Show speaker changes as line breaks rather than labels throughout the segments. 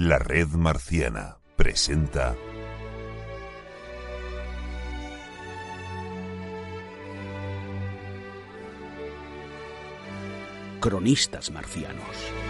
La red marciana presenta
Cronistas marcianos.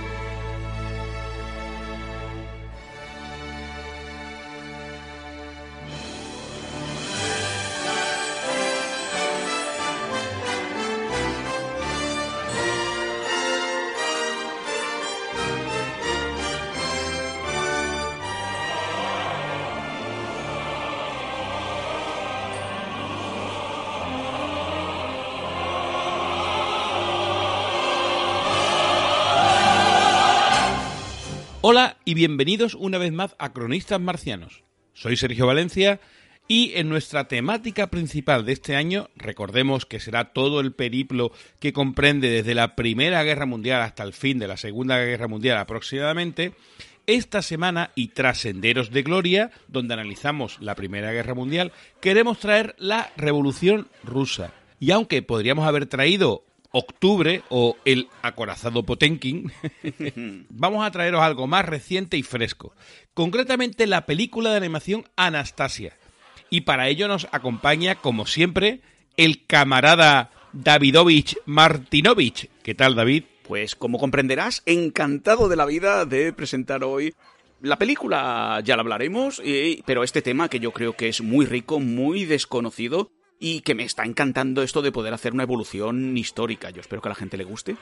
Y bienvenidos una vez más a Cronistas Marcianos. Soy Sergio Valencia y en nuestra temática principal de este año, recordemos que será todo el periplo que comprende desde la Primera Guerra Mundial hasta el fin de la Segunda Guerra Mundial aproximadamente, esta semana y tras Senderos de Gloria, donde analizamos la Primera Guerra Mundial, queremos traer la Revolución Rusa. Y aunque podríamos haber traído octubre o el acorazado Potenkin, vamos a traeros algo más reciente y fresco. Concretamente la película de animación Anastasia. Y para ello nos acompaña, como siempre, el camarada Davidovich Martinovich. ¿Qué tal, David?
Pues como comprenderás, encantado de la vida de presentar hoy la película, ya la hablaremos, y- pero este tema que yo creo que es muy rico, muy desconocido y que me está encantando esto de poder hacer una evolución histórica. Yo espero que a la gente le guste.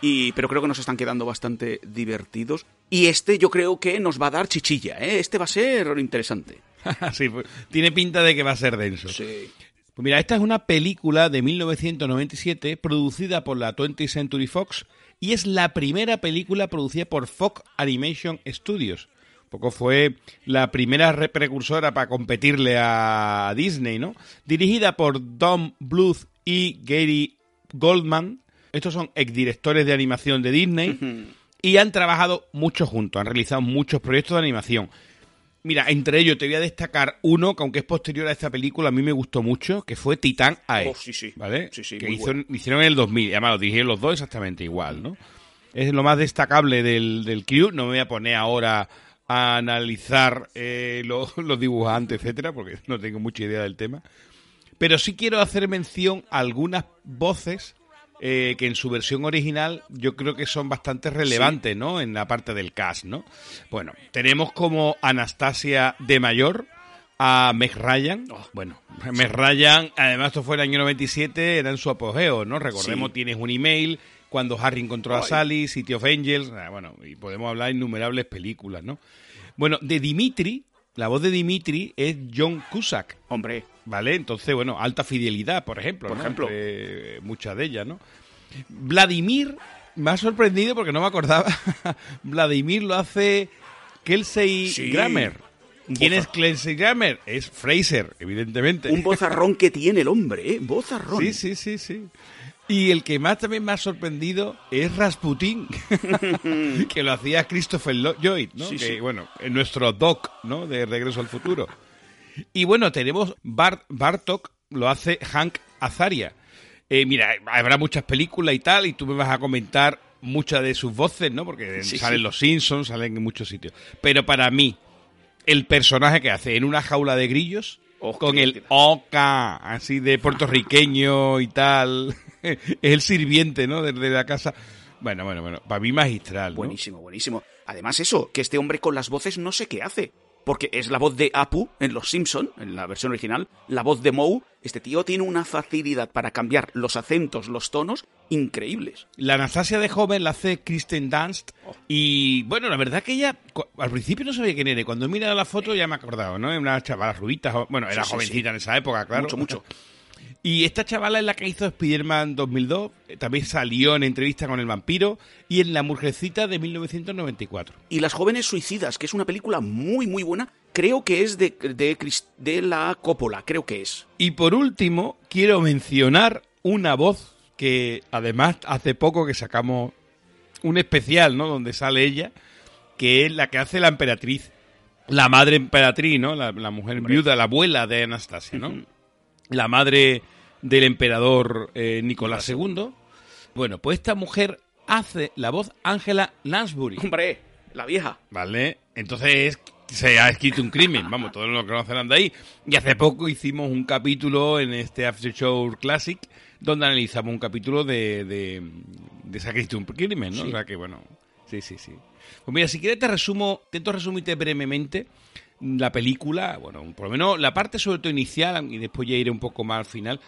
Y, pero creo que nos están quedando bastante divertidos. Y este yo creo que nos va a dar chichilla, ¿eh? Este va a ser interesante.
sí, pues, tiene pinta de que va a ser denso.
Sí.
Pues mira, esta es una película de 1997 producida por la 20th Century Fox y es la primera película producida por Fox Animation Studios. Poco fue la primera re- precursora para competirle a Disney, ¿no? Dirigida por Don Bluth y Gary Goldman. Estos son exdirectores de animación de Disney y han trabajado mucho juntos, han realizado muchos proyectos de animación. Mira, entre ellos te voy a destacar uno que aunque es posterior a esta película, a mí me gustó mucho, que fue Titán AE.
Oh, sí, sí.
¿Vale?
Sí, sí,
que
muy
hizo-
bueno.
hicieron en el 2000. y Además, lo dirigieron los dos exactamente igual, ¿no? Es lo más destacable del, del crew. No me voy a poner ahora a analizar eh, lo- los dibujantes, etcétera, porque no tengo mucha idea del tema. Pero sí quiero hacer mención a algunas voces eh, que en su versión original yo creo que son bastante relevantes, ¿no? En la parte del cast, ¿no? Bueno, tenemos como Anastasia de mayor a Meg Ryan.
Oh.
bueno, Meg Ryan, además esto fue en el año 97, era en su apogeo, ¿no? Recordemos,
Sí.
tienes un email, cuando Harry encontró a. Sally, City of Angels, ah, bueno, y podemos hablar de innumerables películas, ¿no? Bueno, de Dimitri, la voz de Dimitri es John Cusack.
Hombre,
¿Vale? Entonces, bueno, alta fidelidad, por ejemplo.
Por
¿no?
ejemplo.
Entre muchas de ellas, ¿no? Vladimir me ha sorprendido porque no me acordaba. Vladimir lo hace Kelsey
Sí.
Grammer. ¿Quién
boza-
es Kelsey Grammer? Es Fraser, evidentemente.
un bozarrón que tiene el hombre, ¿eh? Bozarrón.
Sí, sí, sí, sí. Y el que más también me ha sorprendido es Rasputin, que lo hacía Christopher Lo- Lloyd, ¿no?
Sí,
que,
sí.
bueno, en nuestro doc, ¿no? De Regreso al Futuro. Y bueno, tenemos Bart Bartok, lo hace Hank Azaria. Eh, mira, habrá muchas películas y tal, y tú me vas a comentar muchas de sus voces, ¿no? Porque
Sí,
salen los Simpsons, salen en muchos sitios. Pero para mí, el personaje que hace en una jaula de grillos,
Oh,
con el oca, así de puertorriqueño y tal, es el sirviente, ¿no? Desde la casa. Bueno, bueno, bueno, para mí magistral, ¿no?
Buenísimo, buenísimo. Además eso, que este hombre con las voces no sé qué hace. Porque es la voz de Apu en Los Simpson, en la versión original, la voz de Moe. Este tío tiene una facilidad para cambiar los acentos, los tonos, increíbles.
La Anastasia de joven la hace Kristen Dunst y bueno, la verdad que ella al principio no sabía quién era, cuando he mirado la foto ya me he acordado, ¿no? Una chavala rubita, jo- bueno, era
Sí, sí,
jovencita
sí.
en esa época, claro.
Mucho, mucho.
Y esta chavala es la que hizo Spider-Man 2002, eh, también salió en entrevista con el vampiro y en La Mujercita de 1994.
Y Las jóvenes suicidas, que es una película muy, muy buena. Creo que es de, de, la Coppola, creo que es.
Y por último, quiero mencionar una voz que además hace poco que sacamos un especial, ¿no? Donde sale ella, que es la que hace la emperatriz. La madre emperatriz, ¿no? La, la mujer viuda, la abuela de Anastasia, ¿no? La madre del emperador eh, Nicolás II. Bueno, pues esta mujer hace la voz Angela Lansbury.
Hombre, la vieja.
¿Vale? Entonces se ha escrito un crimen, vamos, todos lo conocerán de ahí. Y hace poco hicimos un capítulo en este After Show Classic donde analizamos un capítulo de, de, de se ha escrito un crimen, ¿no? O sea que bueno, sí, sí, sí. Pues mira, si quieres te resumo, intento resumirte brevemente la película, bueno, por lo menos la parte sobre todo inicial y después ya iré un poco más al final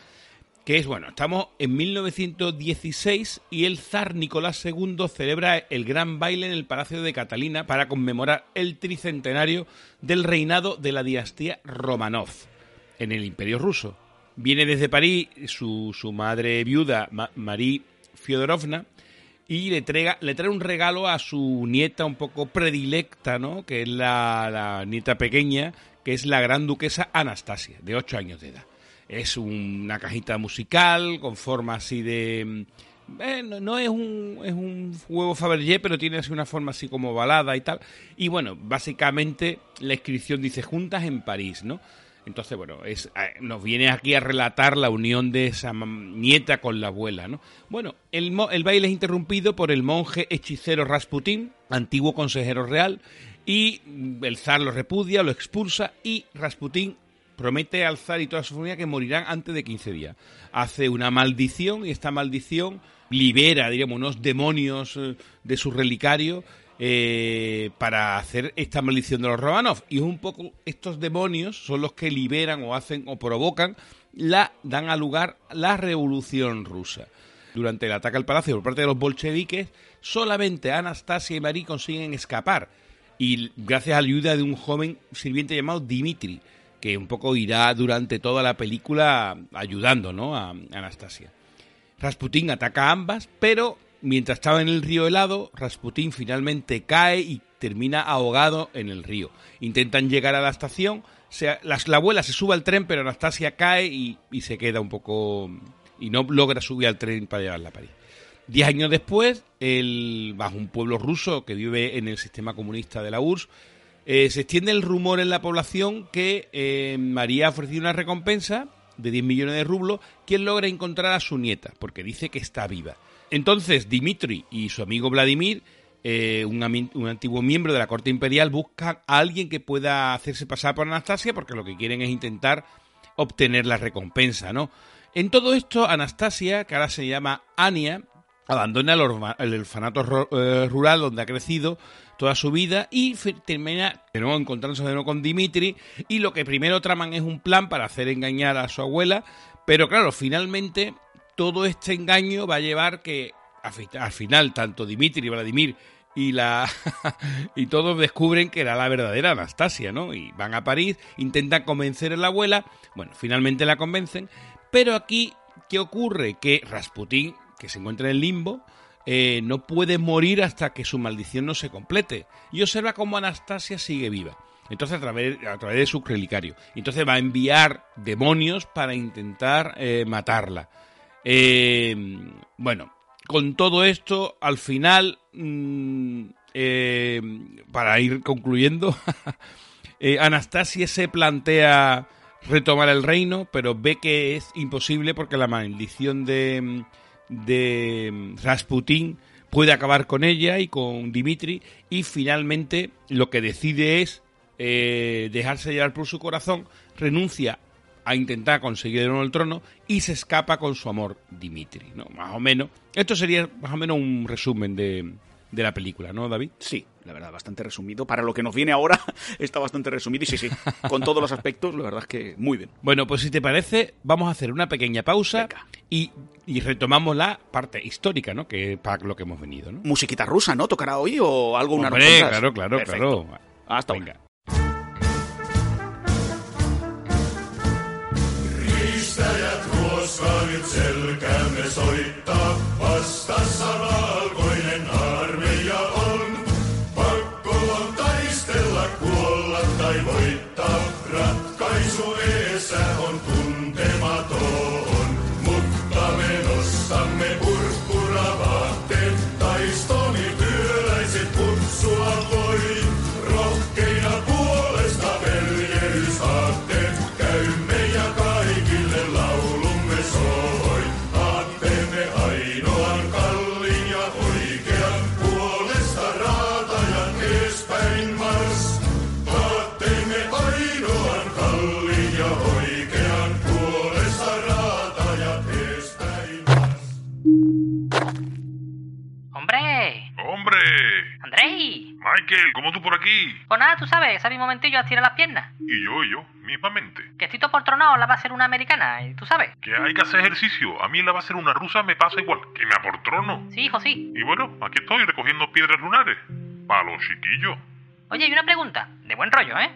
que es, bueno, estamos en 1916 y el zar Nicolás II celebra el gran baile en el Palacio de Catalina para conmemorar el tricentenario del reinado de la dinastía Romanov en el Imperio Ruso. Viene desde París su, su madre viuda, Marie Fyodorovna, y le, le trae un regalo a su nieta un poco predilecta, ¿no? Que es la, la nieta pequeña, que es la gran duquesa Anastasia, de 8 años de edad. Es una cajita musical con forma así de... Eh, no, es un, es un huevo Fabergé, pero tiene así una forma así como balada y tal. Y bueno, básicamente la inscripción dice juntas en París, ¿no? Entonces, bueno, es, eh, nos viene aquí a relatar la unión de esa nieta con la abuela, ¿no? Bueno, el, el baile es interrumpido por el monje hechicero Rasputín, antiguo consejero real, y el zar lo repudia, lo expulsa y Rasputín promete al zar y toda su familia que morirán antes de 15 días. Hace una maldición y esta maldición libera, diríamos, unos demonios eh, de su relicario eh, para hacer esta maldición de los Romanov. Y un poco estos demonios son los que liberan o hacen o provocan, la, dan a lugar la revolución rusa. Durante el ataque al palacio por parte de los bolcheviques, solamente Anastasia y Marie consiguen escapar. Y gracias a la ayuda de un joven sirviente llamado Dimitri, que un poco irá durante toda la película ayudando ¿no? a Anastasia. Rasputín ataca a ambas, pero mientras estaba en el río helado, Rasputín finalmente cae y termina ahogado en el río. Intentan llegar a la estación, la, abuela se sube al tren, pero Anastasia cae y, se queda un poco... y no logra subir al tren para llevarla a París. Diez años después, bajo un pueblo ruso que vive en el sistema comunista de la URSS, eh, se extiende el rumor en la población que eh, María ha ofrecido una recompensa de 10 millones de rublos quien logra encontrar a su nieta, porque dice que está viva. Entonces Dimitri y su amigo Vladimir, eh, un, un, antiguo miembro de la corte imperial, buscan a alguien que pueda hacerse pasar por Anastasia, porque lo que quieren es intentar obtener la recompensa, ¿no? En todo esto, Anastasia, que ahora se llama Ania, abandona el, orfanato rural donde ha crecido toda su vida y termina de nuevo encontrándose de nuevo con Dimitri y lo que primero traman es un plan para hacer engañar a su abuela, pero claro, finalmente todo este engaño va a llevar que al final tanto Dimitri y Vladimir y la y todos descubren que era la verdadera Anastasia, ¿no? Y van a París, intentan convencer a la abuela, bueno, finalmente la convencen, pero aquí ¿qué ocurre? Que Rasputín, que se encuentra en el limbo, eh, no puede morir hasta que su maldición no se complete. Y observa cómo Anastasia sigue viva. Entonces, a través, a través de su relicario. Entonces va a enviar demonios para intentar eh, matarla. Eh, bueno, con todo esto, al final, mm, para ir concluyendo, Anastasia se plantea retomar el reino, pero ve que es imposible porque la maldición de de mm, Rasputin puede acabar con ella y con Dimitri y finalmente lo que decide es eh, dejarse llevar por su corazón, renuncia a intentar conseguir el trono y se escapa con su amor Dimitri, ¿no? Más o menos. Esto sería más o menos un resumen de, de la película, ¿no, David?
Sí, la verdad, bastante resumido. Para lo que nos viene ahora, está bastante resumido. Y sí, sí, con todos los aspectos, la verdad es que muy bien.
Bueno, pues si te parece, vamos a hacer una pequeña pausa y, y, retomamos la parte histórica, ¿no? Que para lo que hemos venido, ¿no?
Musiquita rusa, ¿no? ¿Tocará hoy o algo?
Hombre, una claro, claro, claro.
Hasta Venga.
Ahora. riistajad koos kaavitselkämme.
Pues nada, tú sabes, ese mismo momentillo a tirar las piernas.
Y yo, y yo, mismamente.
Que estoy todo por tronado, la va a ser una americana, y tú sabes.
Que hay que hacer ejercicio. A mí la va a ser una rusa me pasa igual. Que me aportrono.
Sí, hijo, sí.
Y bueno, aquí estoy recogiendo piedras lunares. Para los chiquillos.
Oye, y una pregunta. De buen rollo, ¿eh?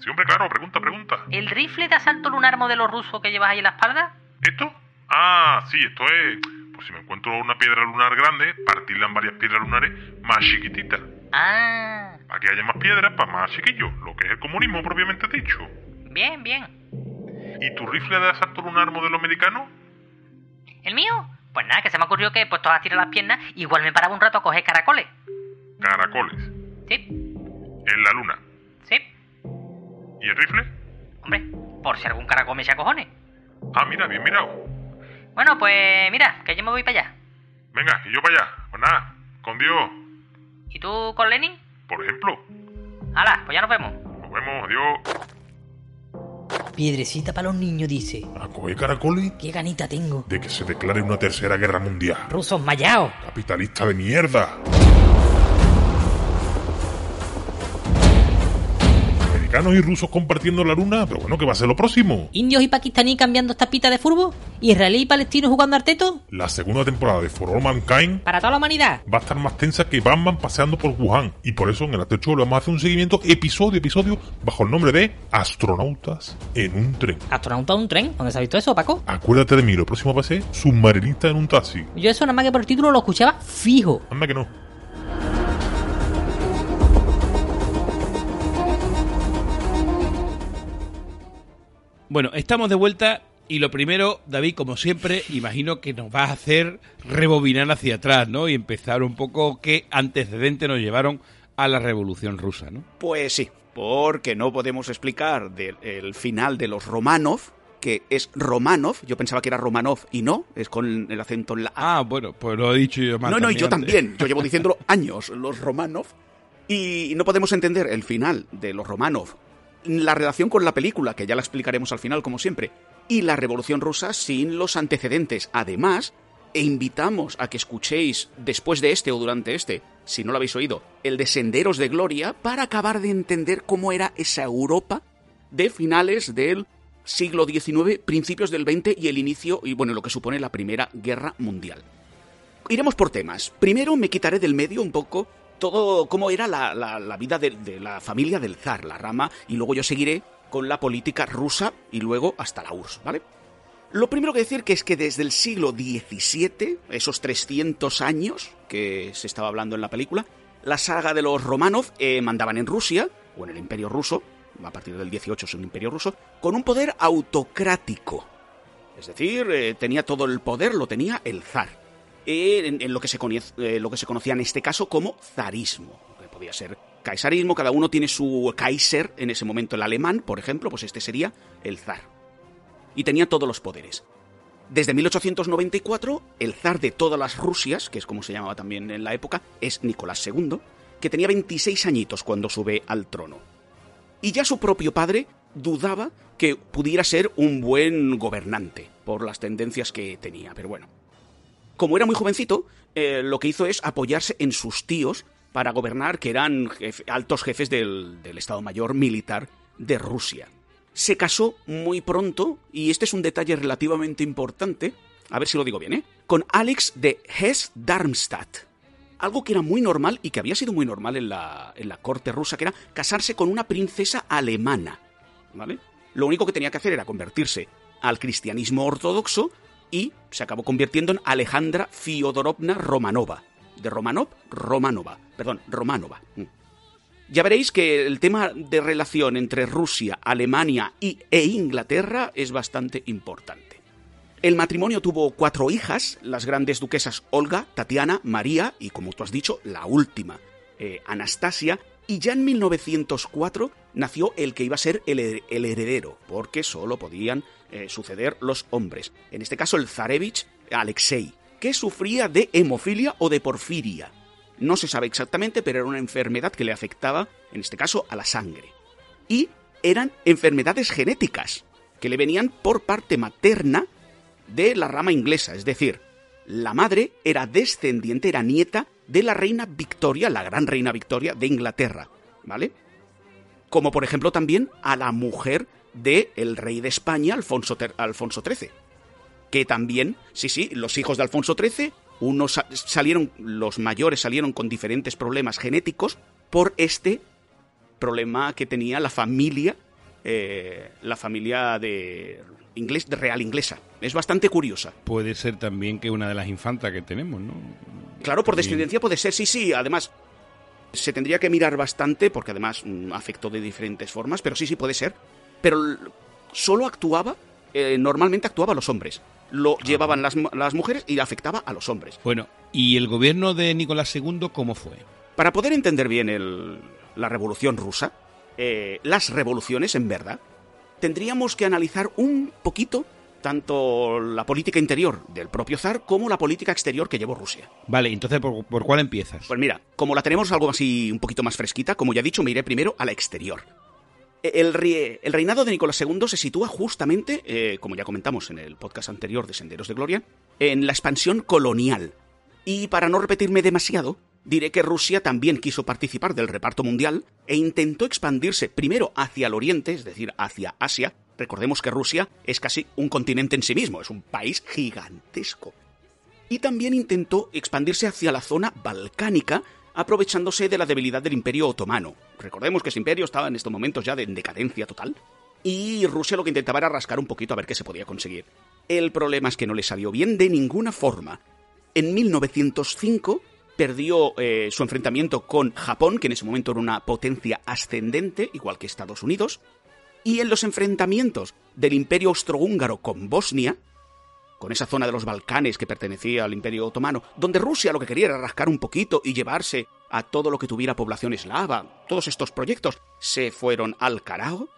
Sí, hombre, claro, pregunta, pregunta.
¿El rifle de asalto lunar modelo ruso que llevas ahí en la espalda?
¿Esto? Ah, sí, esto es... Pues si me encuentro una piedra lunar grande, partirla en varias piedras lunares más chiquititas.
Ah,
Que haya más piedras, para más chiquillos. Lo que es el comunismo propiamente dicho.
bien, bien.
¿Y tu rifle de asalto lunar modelo americano?
¿El mío? Pues nada, que se me ocurrió que puesto a tirar las piernas, igual me paraba un rato a coger caracoles.
Caracoles.
Sí,
En la luna.
sí.
¿Y el rifle?
Hombre, por si algún caracol me echa cojones.
Ah, mira, bien mirado.
Bueno, pues mira, que yo me voy para allá.
Venga, y yo para allá. Pues nada, con Dios.
¿Y tú con Lenin?
Por ejemplo.
Hala, pues ya nos vemos.
Nos vemos, adiós.
Piedrecita para los niños, dice.
A coger caracoles
Qué ganita tengo.
de que se declare una tercera guerra mundial.
Rusos mayaos.
Capitalista de mierda. Americanos y rusos compartiendo la luna, pero bueno, ¿qué va a ser lo próximo?
Indios y pakistaní cambiando tapita de furbo. Israelí y palestino jugando arteto.
La segunda temporada de For All Mankind
Para toda la humanidad.
va a estar más tensa que Batman paseando por Wuhan. Y por eso en el After Show le vamos a hacer un seguimiento episodio a episodio bajo el nombre de Astronautas en un tren.
Astronauta de un tren. ¿Dónde se ha visto eso, Paco?
Acuérdate de mí, lo próximo va a ser Submarinista en un taxi.
Yo eso nada más que por el título lo escuchaba fijo.
Anda que no.
Bueno, estamos de vuelta y lo primero, David, como siempre, imagino que nos vas a hacer rebobinar hacia atrás, ¿no? Y empezar un poco qué antecedentes nos llevaron a la Revolución Rusa, ¿no?
Pues sí, porque no podemos explicar del el final de los Romanov, que es Romanov, yo pensaba que era Romanov y no, es con el acento en la A.
Ah, bueno, pues lo he dicho yo más
no, no, y yo también, yo llevo diciéndolo años, los Romanov, y no podemos entender el final de los Romanov, la relación con la película, que ya la explicaremos al final como siempre, y la Revolución Rusa sin los antecedentes. Además, e invitamos a que escuchéis después de este o durante este, si no lo habéis oído, el de Senderos de Gloria, para acabar de entender cómo era esa Europa de finales del siglo XIX, principios del XX y el inicio, y bueno, lo que supone la Primera Guerra Mundial. Iremos por temas. Primero me quitaré del medio un poco todo cómo era la, la- la vida de, la familia del zar, la rama, y luego yo seguiré con la política rusa y luego hasta la URSS, ¿vale? Lo primero que decir que es que desde el siglo XVII, esos 300 años que se estaba hablando en la película, la saga de los Romanov eh, mandaban en Rusia, o en el Imperio Ruso, a partir del 18 es un Imperio Ruso, con un poder autocrático. Es decir, eh, tenía todo el poder, lo tenía el zar. Eh, en, lo, que se conoce- eh, lo que se conocía en este caso como zarismo, que podía ser caisarismo, cada uno tiene su kaiser, en ese momento el alemán, por ejemplo, pues este sería el zar. Y tenía todos los poderes. Desde 1894, el zar de todas las Rusias, que es como se llamaba también en la época, es Nicolás II, que tenía 26 añitos cuando sube al trono. Y ya su propio padre dudaba que pudiera ser un buen gobernante, por las tendencias que tenía, pero bueno. Como era muy jovencito, eh, lo que hizo es apoyarse en sus tíos para gobernar, que eran altos jefes del, del Estado Mayor Militar de Rusia. Se casó muy pronto, y este es un detalle relativamente importante, a ver si lo digo bien, ¿eh? Con Alex de Hesse-Darmstadt. Algo que era muy normal y que había sido muy normal en la, en la corte rusa, que era casarse con una princesa alemana. ¿Vale? Lo único que tenía que hacer era convertirse al cristianismo ortodoxo y se acabó convirtiendo en Alejandra Fiodorovna Romanova. De Romanov, Romanova. Perdón, Romanova. Mm. Ya veréis que el tema de relación entre Rusia, Alemania y, e Inglaterra es bastante importante. El matrimonio tuvo cuatro hijas, las grandes duquesas Olga, Tatiana, María y, como tú has dicho, la última, eh, Anastasia, y ya en 1904 nació el que iba a ser el, her- el heredero, porque solo podían eh, suceder los hombres. En este caso el zarevich Alexei, que sufría de hemofilia o de porfiria. No se sabe exactamente, pero era una enfermedad que le afectaba, en este caso, a la sangre. Y eran enfermedades genéticas, que le venían por parte materna de la rama inglesa, es decir, la madre era descendiente, era nieta de la reina Victoria, la gran reina Victoria de Inglaterra, ¿vale? Como por ejemplo también a la mujer del el rey de España, Alfonso, Alfonso XIII. Que también, sí, sí, los hijos de Alfonso XIII, unos sa- salieron, los mayores salieron con diferentes problemas genéticos por este problema que tenía la familia, eh, la familia de, inglés, de real inglesa. Es bastante curiosa.
Puede ser también que una de las infantas que tenemos, ¿no?
Claro, por
También.
descendencia puede ser, sí, sí. Además, se tendría que mirar bastante, porque además mm, afectó de diferentes formas, pero sí, sí puede ser. Pero solo actuaba, eh, normalmente actuaba a los hombres. Lo llevaban las, las mujeres y afectaba a los hombres.
Bueno, ¿y el gobierno de Nicolás II cómo fue?
Para poder entender bien el- la revolución rusa, eh, las revoluciones en verdad, tendríamos que analizar un poquito tanto la política interior del propio zar como la política exterior que llevó Rusia.
Vale, entonces, ¿por, por cuál empiezas?
Pues mira, como la tenemos algo así un poquito más fresquita, como ya he dicho, me iré primero a la exterior. El, rie- el reinado de Nicolás II se sitúa justamente, eh, como ya comentamos en el podcast anterior de Senderos de Gloria, en la expansión colonial. Y para no repetirme demasiado, diré que Rusia también quiso participar del reparto mundial e intentó expandirse primero hacia el oriente, es decir, hacia Asia. Recordemos que Rusia es casi un continente en sí mismo, es un país gigantesco y también intentó expandirse hacia la zona balcánica, aprovechándose de la debilidad del Imperio Otomano. Recordemos que ese imperio estaba en estos momentos ya de en decadencia total, y Rusia lo que intentaba era rascar un poquito a ver qué se podía conseguir. El problema es que no le salió bien de ninguna forma. En 1905 perdió eh, su enfrentamiento con Japón, que en ese momento era una potencia ascendente, igual que Estados Unidos, y en los enfrentamientos del Imperio Austrohúngaro con Bosnia, con esa zona de los Balcanes que pertenecía al Imperio Otomano, donde Rusia lo que quería era rascar un poquito y llevarse a todo lo que tuviera población eslava. Todos estos proyectos se fueron al carajo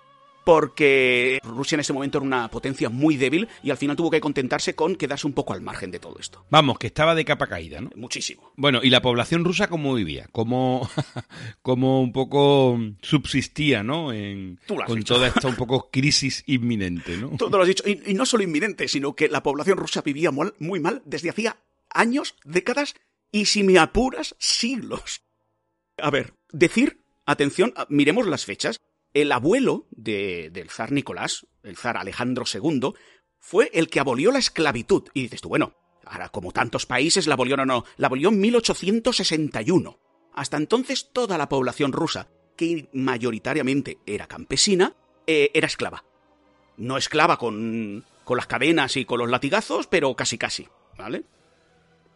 porque Rusia en ese momento era una potencia muy débil y al final tuvo que contentarse con quedarse un poco al margen de todo esto.
Vamos, que estaba de capa caída, ¿no?
Muchísimo.
Bueno, ¿y la población rusa cómo vivía? ¿Cómo, cómo un poco subsistía, ¿no? En, con
dicho.
toda esta un poco crisis inminente, ¿no?
Todo lo has dicho. Y, y no solo inminente, sino que la población rusa vivía mal- muy mal desde hacía años, décadas y, si me apuras, siglos. A ver, decir, atención, miremos las fechas. El abuelo de- del zar Nicolás, el zar Alejandro II, fue el que abolió la esclavitud. Y dices tú, bueno, ahora como tantos países la abolió, no, la abolió en 1861. Hasta entonces toda la población rusa, que mayoritariamente era campesina, eh, era esclava. No esclava con, con las cadenas y con los latigazos, pero casi casi, ¿vale?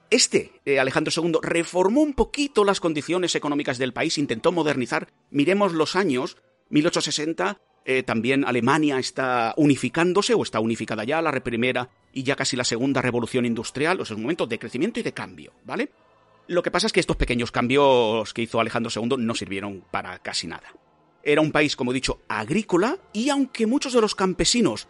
Este, eh, Alejandro II, reformó un poquito las condiciones económicas del país, intentó modernizar. Miremos los años, 1860, eh, también Alemania está unificándose, o está unificada ya, la primera y ya casi la segunda revolución industrial, o sea, un momento de crecimiento y de cambio, ¿vale? Lo que pasa es que estos pequeños cambios que hizo Alejandro II no sirvieron para casi nada. Era un país, como he dicho, agrícola, y aunque muchos de los campesinos,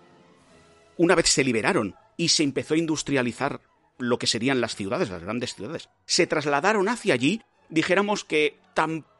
una vez se liberaron y se empezó a industrializar lo que serían las ciudades, las grandes ciudades, se trasladaron hacia allí, dijéramos que tampoco,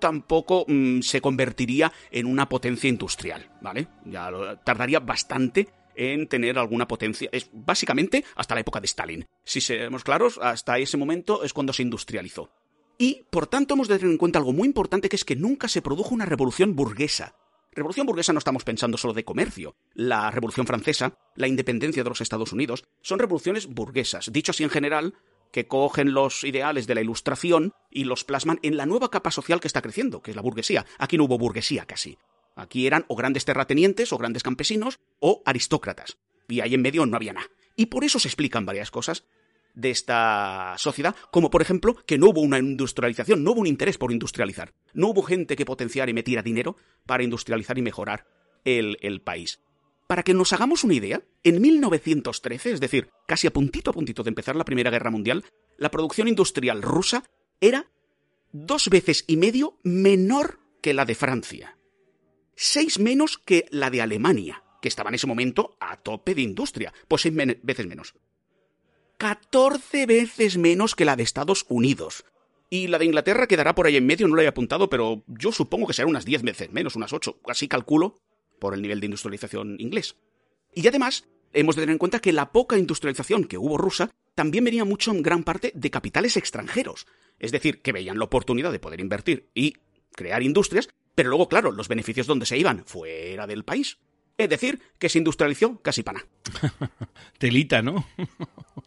tampoco mm, se convertiría en una potencia industrial, ¿vale? Ya tardaría bastante en tener alguna potencia. Es básicamente hasta la época de Stalin. Si seremos claros, hasta ese momento es cuando se industrializó. Y, por tanto, hemos de tener en cuenta algo muy importante que es que nunca se produjo una revolución burguesa. Revolución burguesa no estamos pensando solo de comercio. La Revolución Francesa, la independencia de los Estados Unidos, son revoluciones burguesas. Dicho así en general, que cogen los ideales de la ilustración y los plasman en la nueva capa social que está creciendo, que es la burguesía. Aquí no hubo burguesía casi. Aquí eran o grandes terratenientes o grandes campesinos o aristócratas. Y ahí en medio no había nada. Y por eso se explican varias cosas de esta sociedad, como por ejemplo que no hubo una industrialización, no hubo un interés por industrializar, no hubo gente que potenciara y metiera dinero para industrializar y mejorar el, el país. Para que nos hagamos una idea, en 1913, es decir, casi a puntito a puntito de empezar la Primera Guerra Mundial, la producción industrial rusa era dos veces y medio menor que la de Francia. Seis menos que la de Alemania, que estaba en ese momento a tope de industria, pues seis veces menos. 14 veces menos que la de Estados Unidos. Y la de Inglaterra quedará por ahí en medio, no lo he apuntado, pero yo supongo que será unas 10 veces menos, unas 8, así calculo, por el nivel de industrialización inglés. Y además, hemos de tener en cuenta que la poca industrialización que hubo rusa también venía mucho en gran parte de capitales extranjeros. Es decir, que veían la oportunidad de poder invertir y crear industrias, pero luego, claro, los beneficios donde se iban, fuera del país. Es decir, que se industrializó casi pana.
Telita, ¿no?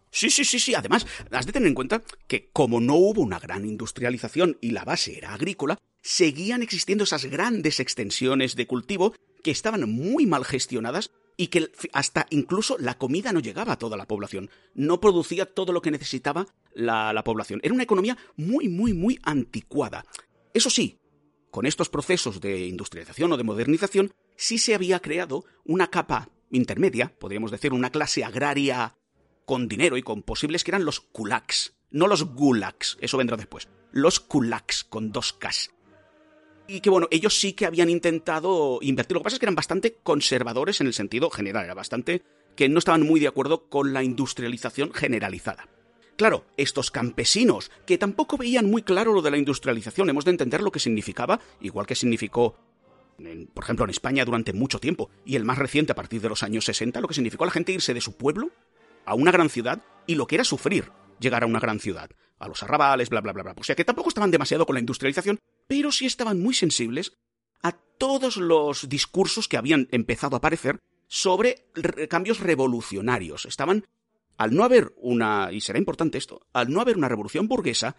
Sí, sí, sí, sí. Además, has de tener en cuenta que como no hubo una gran industrialización y la base era agrícola, seguían existiendo esas grandes extensiones de cultivo que estaban muy mal gestionadas y que hasta incluso la comida no llegaba a toda la población. No producía todo lo que necesitaba la, la población. Era una economía muy, muy, muy anticuada. Eso sí, con estos procesos de industrialización o de modernización, sí se había creado una capa intermedia, podríamos decir una clase agraria con dinero y con posibles que eran los kulaks, no los gulags, eso vendrá después, los kulaks con dos Ks. Y que bueno, ellos sí que habían intentado invertir. Lo que pasa es que eran bastante conservadores en el sentido general, era bastante que no estaban muy de acuerdo con la industrialización generalizada. Claro, estos campesinos, que tampoco veían muy claro lo de la industrialización, hemos de entender lo que significaba, igual que significó, por ejemplo, en España durante mucho tiempo, y el más reciente a partir de los años 60, lo que significó a la gente irse de su pueblo a una gran ciudad y lo que era sufrir llegar a una gran ciudad, a los arrabales, bla, bla, bla, bla. O sea que tampoco estaban demasiado con la industrialización, pero sí estaban muy sensibles a todos los discursos que habían empezado a aparecer sobre cambios revolucionarios. Estaban al no haber una, y será importante esto, al no haber una revolución burguesa,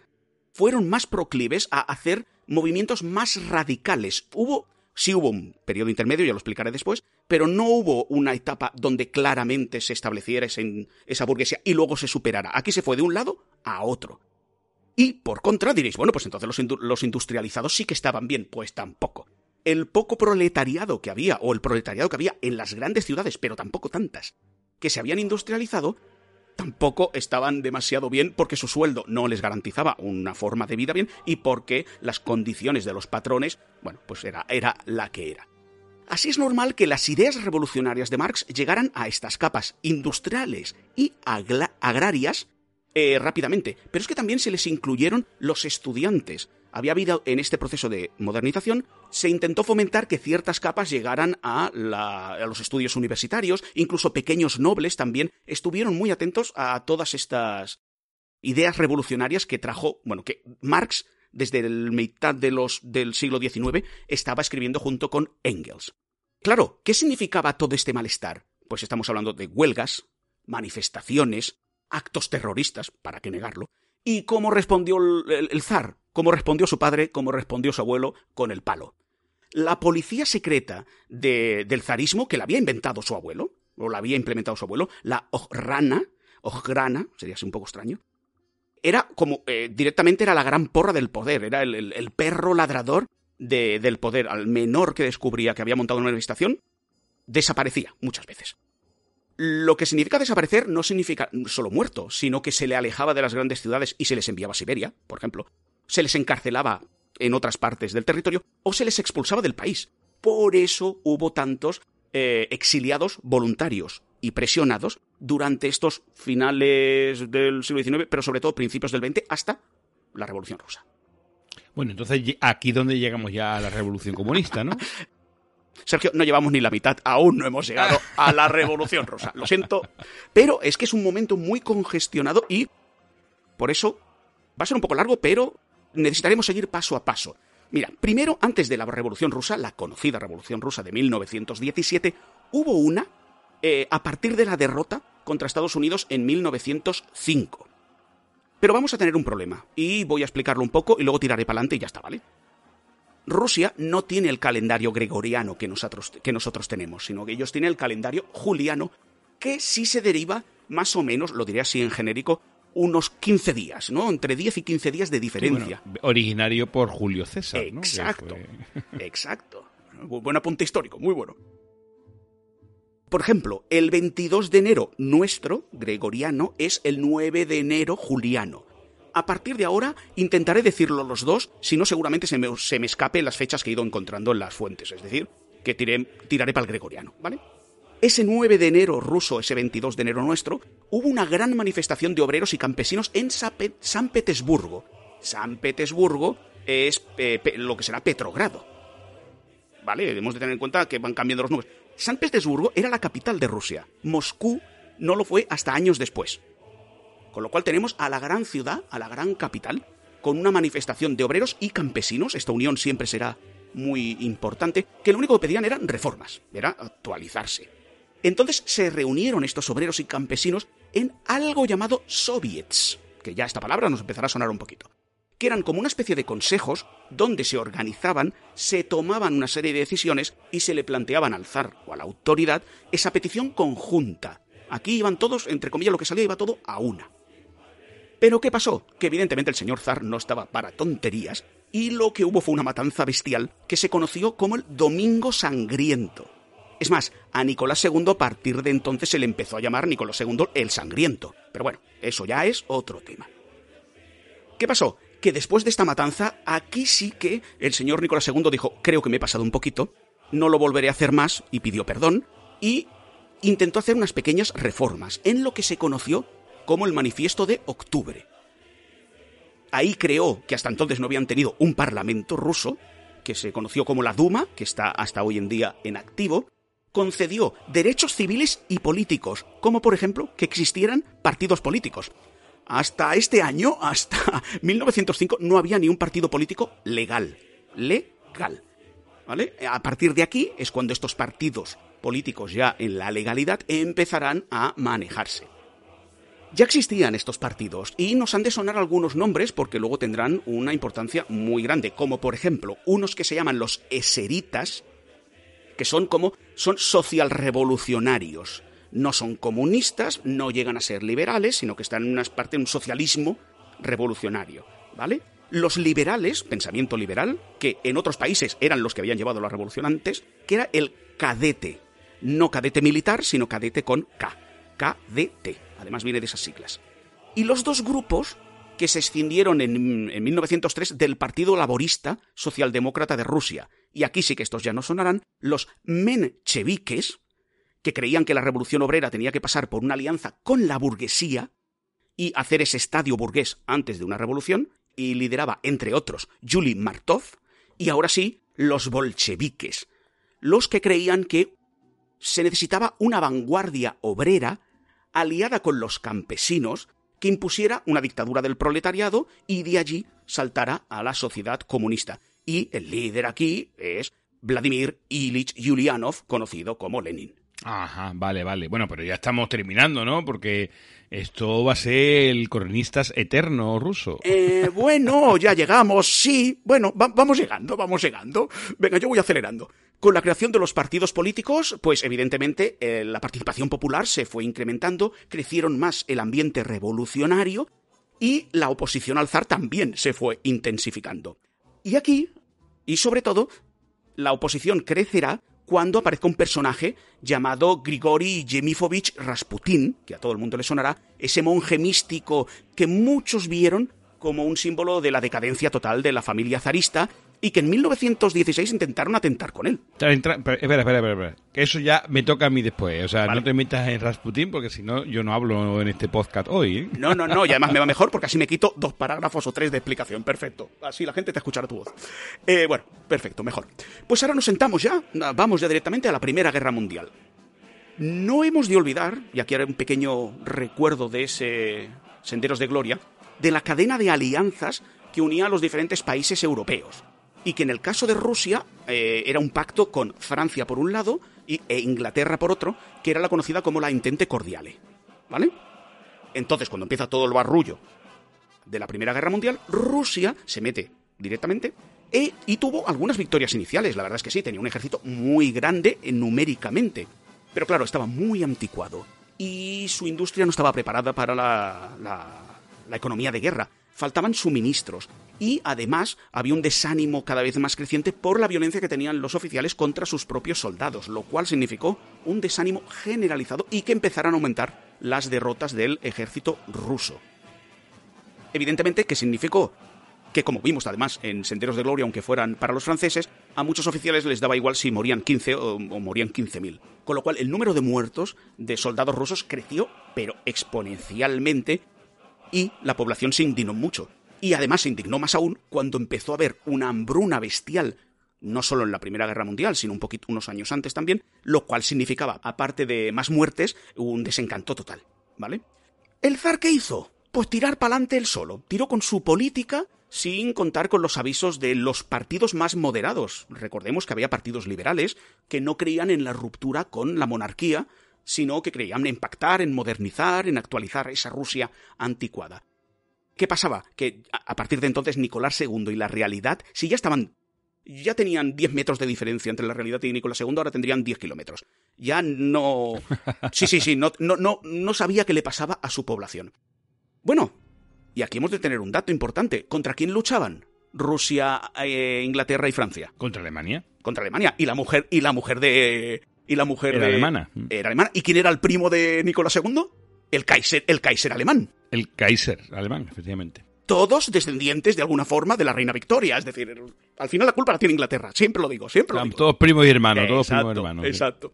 fueron más proclives a hacer movimientos más radicales. Hubo, sí hubo un periodo intermedio, ya lo explicaré después, pero no hubo una etapa donde claramente se estableciera esa burguesía y luego se superara. Aquí se fue de un lado a otro. Y por contra diréis, bueno, pues entonces los, los industrializados sí que estaban bien. Pues tampoco. El poco proletariado que había, o el proletariado que había en las grandes ciudades, pero tampoco tantas, que se habían industrializado, tampoco estaban demasiado bien porque su sueldo no les garantizaba una forma de vida bien y porque las condiciones de los patrones, bueno, pues era, era la que era. Así es normal que las ideas revolucionarias de Marx llegaran a estas capas industriales y agrarias eh, rápidamente, pero es que también se les incluyeron los estudiantes, había habido en este proceso de modernización, se intentó fomentar que ciertas capas llegaran a, los estudios universitarios, incluso pequeños nobles también estuvieron muy atentos a todas estas ideas revolucionarias que trajo, bueno, que Marx desde el mitad de los, del siglo XIX estaba escribiendo junto con Engels. Claro, ¿qué significaba todo este malestar? Pues estamos hablando de huelgas, manifestaciones, actos terroristas, para qué negarlo, y cómo respondió el zar cómo respondió su padre, cómo respondió su abuelo con el palo. La policía secreta del zarismo, que la había inventado su abuelo, o la había implementado su abuelo, la Ojrana, Ojgrana, sería así un poco extraño, era como, eh, directamente era la gran porra del poder, era el, perro ladrador del poder. Al menor que descubría que había montado una manifestación, desaparecía muchas veces. Lo que significa desaparecer no significa solo muerto, sino que se le alejaba de las grandes ciudades y se les enviaba a Siberia, por ejemplo, se les encarcelaba en otras partes del territorio o se les expulsaba del país. Por eso hubo tantos eh, exiliados voluntarios y presionados durante estos finales del siglo XIX, pero sobre todo principios del XX, hasta la Revolución Rusa.
Bueno, entonces aquí donde llegamos ya a la Revolución Comunista, ¿no?
Sergio, no llevamos ni la mitad, aún no hemos llegado a la Revolución Rusa. Lo siento, pero es que es un momento muy congestionado y por eso va a ser un poco largo, pero necesitaremos seguir paso a paso. Mira, primero, antes de la Revolución Rusa, la conocida Revolución Rusa de 1917, hubo una eh, a partir de la derrota contra Estados Unidos en 1905. Pero vamos a tener un problema, y voy a explicarlo un poco y luego tiraré para adelante y ya está, ¿vale? Rusia no tiene el calendario gregoriano que nosotros, que nosotros tenemos, sino que ellos tienen el calendario juliano, que sí se deriva más o menos, lo diré así en genérico, unos 15 días, ¿no? Entre 10 y 15 días de diferencia.
originario por Julio César,
¿no? Exacto, exacto. Buen apunte histórico, muy bueno. Por ejemplo, el 22 de enero nuestro, gregoriano, es el 9 de enero juliano. A partir de ahora intentaré decirlo los dos, si no seguramente se me, se me escape las fechas que he ido encontrando en las fuentes, es decir, que tiraré para el gregoriano, ¿vale? Ese 9 de enero ruso, ese 22 de enero nuestro, hubo una gran manifestación de obreros y campesinos en San Petersburgo. San Petersburgo es lo que será Petrogrado. ¿Vale? Debemos de tener en cuenta que van cambiando los nombres. San Petersburgo era la capital de Rusia. Moscú no lo fue hasta años después. Con lo cual tenemos a la gran ciudad, a la gran capital, con una manifestación de obreros y campesinos, esta unión siempre será muy importante, que lo único que pedían eran reformas, era actualizarse. Entonces se reunieron estos obreros y campesinos en algo llamado soviets, que ya esta palabra nos empezará a sonar un poquito, que eran como una especie de consejos donde se organizaban, se tomaban una serie de decisiones y se le planteaban al zar o a la autoridad esa petición conjunta. Aquí iban todos, entre comillas, lo que salía iba todo a una. Pero ¿qué pasó? Que evidentemente el señor zar no estaba para tonterías y lo que hubo fue una matanza bestial que se conoció como el Domingo Sangriento. Es más, a Nicolás II a partir de entonces se le empezó a llamar Nicolás II el Sangriento. Pero bueno, eso ya es otro tema. ¿Qué pasó? Que después de esta matanza, aquí sí que el señor Nicolás II dijo, creo que me he pasado un poquito, no lo volveré a hacer más, y pidió perdón, y intentó hacer unas pequeñas reformas en lo que se conoció como el Manifiesto de Octubre. Ahí creó que hasta entonces no habían tenido un parlamento ruso, que se conoció como la Duma, que está hasta hoy en día en activo, concedió derechos civiles y políticos, como por ejemplo que existieran partidos políticos. Hasta este año, hasta 1905, no había ni un partido político legal. Legal. ¿Vale? A partir de aquí es cuando estos partidos políticos ya en la legalidad empezarán a manejarse. Ya existían estos partidos y nos han de sonar algunos nombres porque luego tendrán una importancia muy grande, como por ejemplo unos que se llaman los eseritas, que son como son social revolucionarios. No son comunistas, no llegan a ser liberales, sino que están en una parte de un socialismo revolucionario, ¿vale? Los liberales, pensamiento liberal, que en otros países eran los que habían llevado la revolución antes, que era el cadete. No cadete militar, sino cadete con K. KDT. Además viene de esas siglas. Y los dos grupos que se escindieron en, en 1903 del Partido Laborista Socialdemócrata de Rusia, y aquí sí que estos ya no sonarán, los mencheviques, que creían que la revolución obrera tenía que pasar por una alianza con la burguesía y hacer ese estadio burgués antes de una revolución, y lideraba, entre otros, Yuli Martov, y ahora sí, los bolcheviques, los que creían que se necesitaba una vanguardia obrera aliada con los campesinos que impusiera una dictadura del proletariado y de allí saltara a la sociedad comunista. Y el líder aquí es Vladimir Ilich Yulianov, conocido como Lenin.
Ajá, vale, vale. Bueno, pero ya estamos terminando, ¿no? Porque esto va a ser el cronistas eterno ruso.
Eh, bueno, ya llegamos, sí. Bueno, va- vamos llegando, vamos llegando. Venga, yo voy acelerando. Con la creación de los partidos políticos, pues evidentemente eh, la participación popular se fue incrementando, crecieron más el ambiente revolucionario y la oposición al zar también se fue intensificando. Y aquí, y sobre todo, la oposición crecerá cuando aparezca un personaje llamado Grigori Yemifovich Rasputin, que a todo el mundo le sonará, ese monje místico que muchos vieron como un símbolo de la decadencia total de la familia zarista y que en 1916 intentaron atentar con él.
Espera, espera, espera, espera. Que eso ya me toca a mí después. O sea,
Vale.
no te metas en Rasputin porque si no, yo no hablo en este podcast hoy. ¿eh?
No, no, no, y además me va mejor porque así me quito dos parágrafos o tres de explicación. Perfecto. Así la gente te escuchará tu voz. Eh, bueno, perfecto, mejor. Pues ahora nos sentamos ya, vamos ya directamente a la Primera Guerra Mundial. No hemos de olvidar, y aquí haré un pequeño recuerdo de ese Senderos de Gloria, de la cadena de alianzas que unía a los diferentes países europeos. Y que en el caso de Rusia eh, era un pacto con Francia por un lado y, e Inglaterra por otro, que era la conocida como la Entente Cordiale. ¿Vale? Entonces, cuando empieza todo el barrullo de la Primera Guerra Mundial, Rusia se mete directamente e- y tuvo algunas victorias iniciales. La verdad es que sí, tenía un ejército muy grande numéricamente. Pero claro, estaba muy anticuado y su industria no estaba preparada para la- la economía de guerra. Faltaban suministros y además había un desánimo cada vez más creciente por la violencia que tenían los oficiales contra sus propios soldados, lo cual significó un desánimo generalizado y que empezaran a aumentar las derrotas del ejército ruso. Evidentemente, ¿qué significó? Que como vimos además en Senderos de Gloria, aunque fueran para los franceses, a muchos oficiales les daba igual si morían 15 o, o morían 15.000. Con lo cual el número de muertos de soldados rusos creció, pero exponencialmente, y la población se indignó mucho. Y además se indignó más aún cuando empezó a haber una hambruna bestial, no solo en la Primera Guerra Mundial, sino un poquito unos años antes también, lo cual significaba, aparte de más muertes, un desencanto total, ¿vale? ¿El zar qué hizo? pues tirar para adelante él solo. Tiró con su política sin contar con los avisos de los partidos más moderados. Recordemos que había partidos liberales que no creían en la ruptura con la monarquía, sino que creían en pactar, en modernizar, en actualizar esa Rusia anticuada. ¿Qué pasaba? Que a partir de entonces Nicolás II y la realidad, si ya estaban ya tenían 10 metros de diferencia entre la realidad y Nicolás II, ahora tendrían 10 kilómetros. Ya no... Sí, sí, sí, no, no, no, no sabía qué le pasaba a su población. Bueno, y aquí hemos de tener un dato importante. ¿Contra quién luchaban? Rusia, eh, Inglaterra y Francia.
¿Contra Alemania?
Contra Alemania. Y la mujer, y la mujer de. Y la mujer
Era
de-
alemana.
Era alemana. ¿Y quién era el primo de Nicolás II? El Kaiser, el Kaiser alemán.
El Kaiser alemán, efectivamente.
Todos descendientes de alguna forma de la reina Victoria. Es decir, al final la culpa la tiene Inglaterra. Siempre lo digo, siempre lo digo.
todos primos y hermanos, todos primos y hermanos.
Exacto.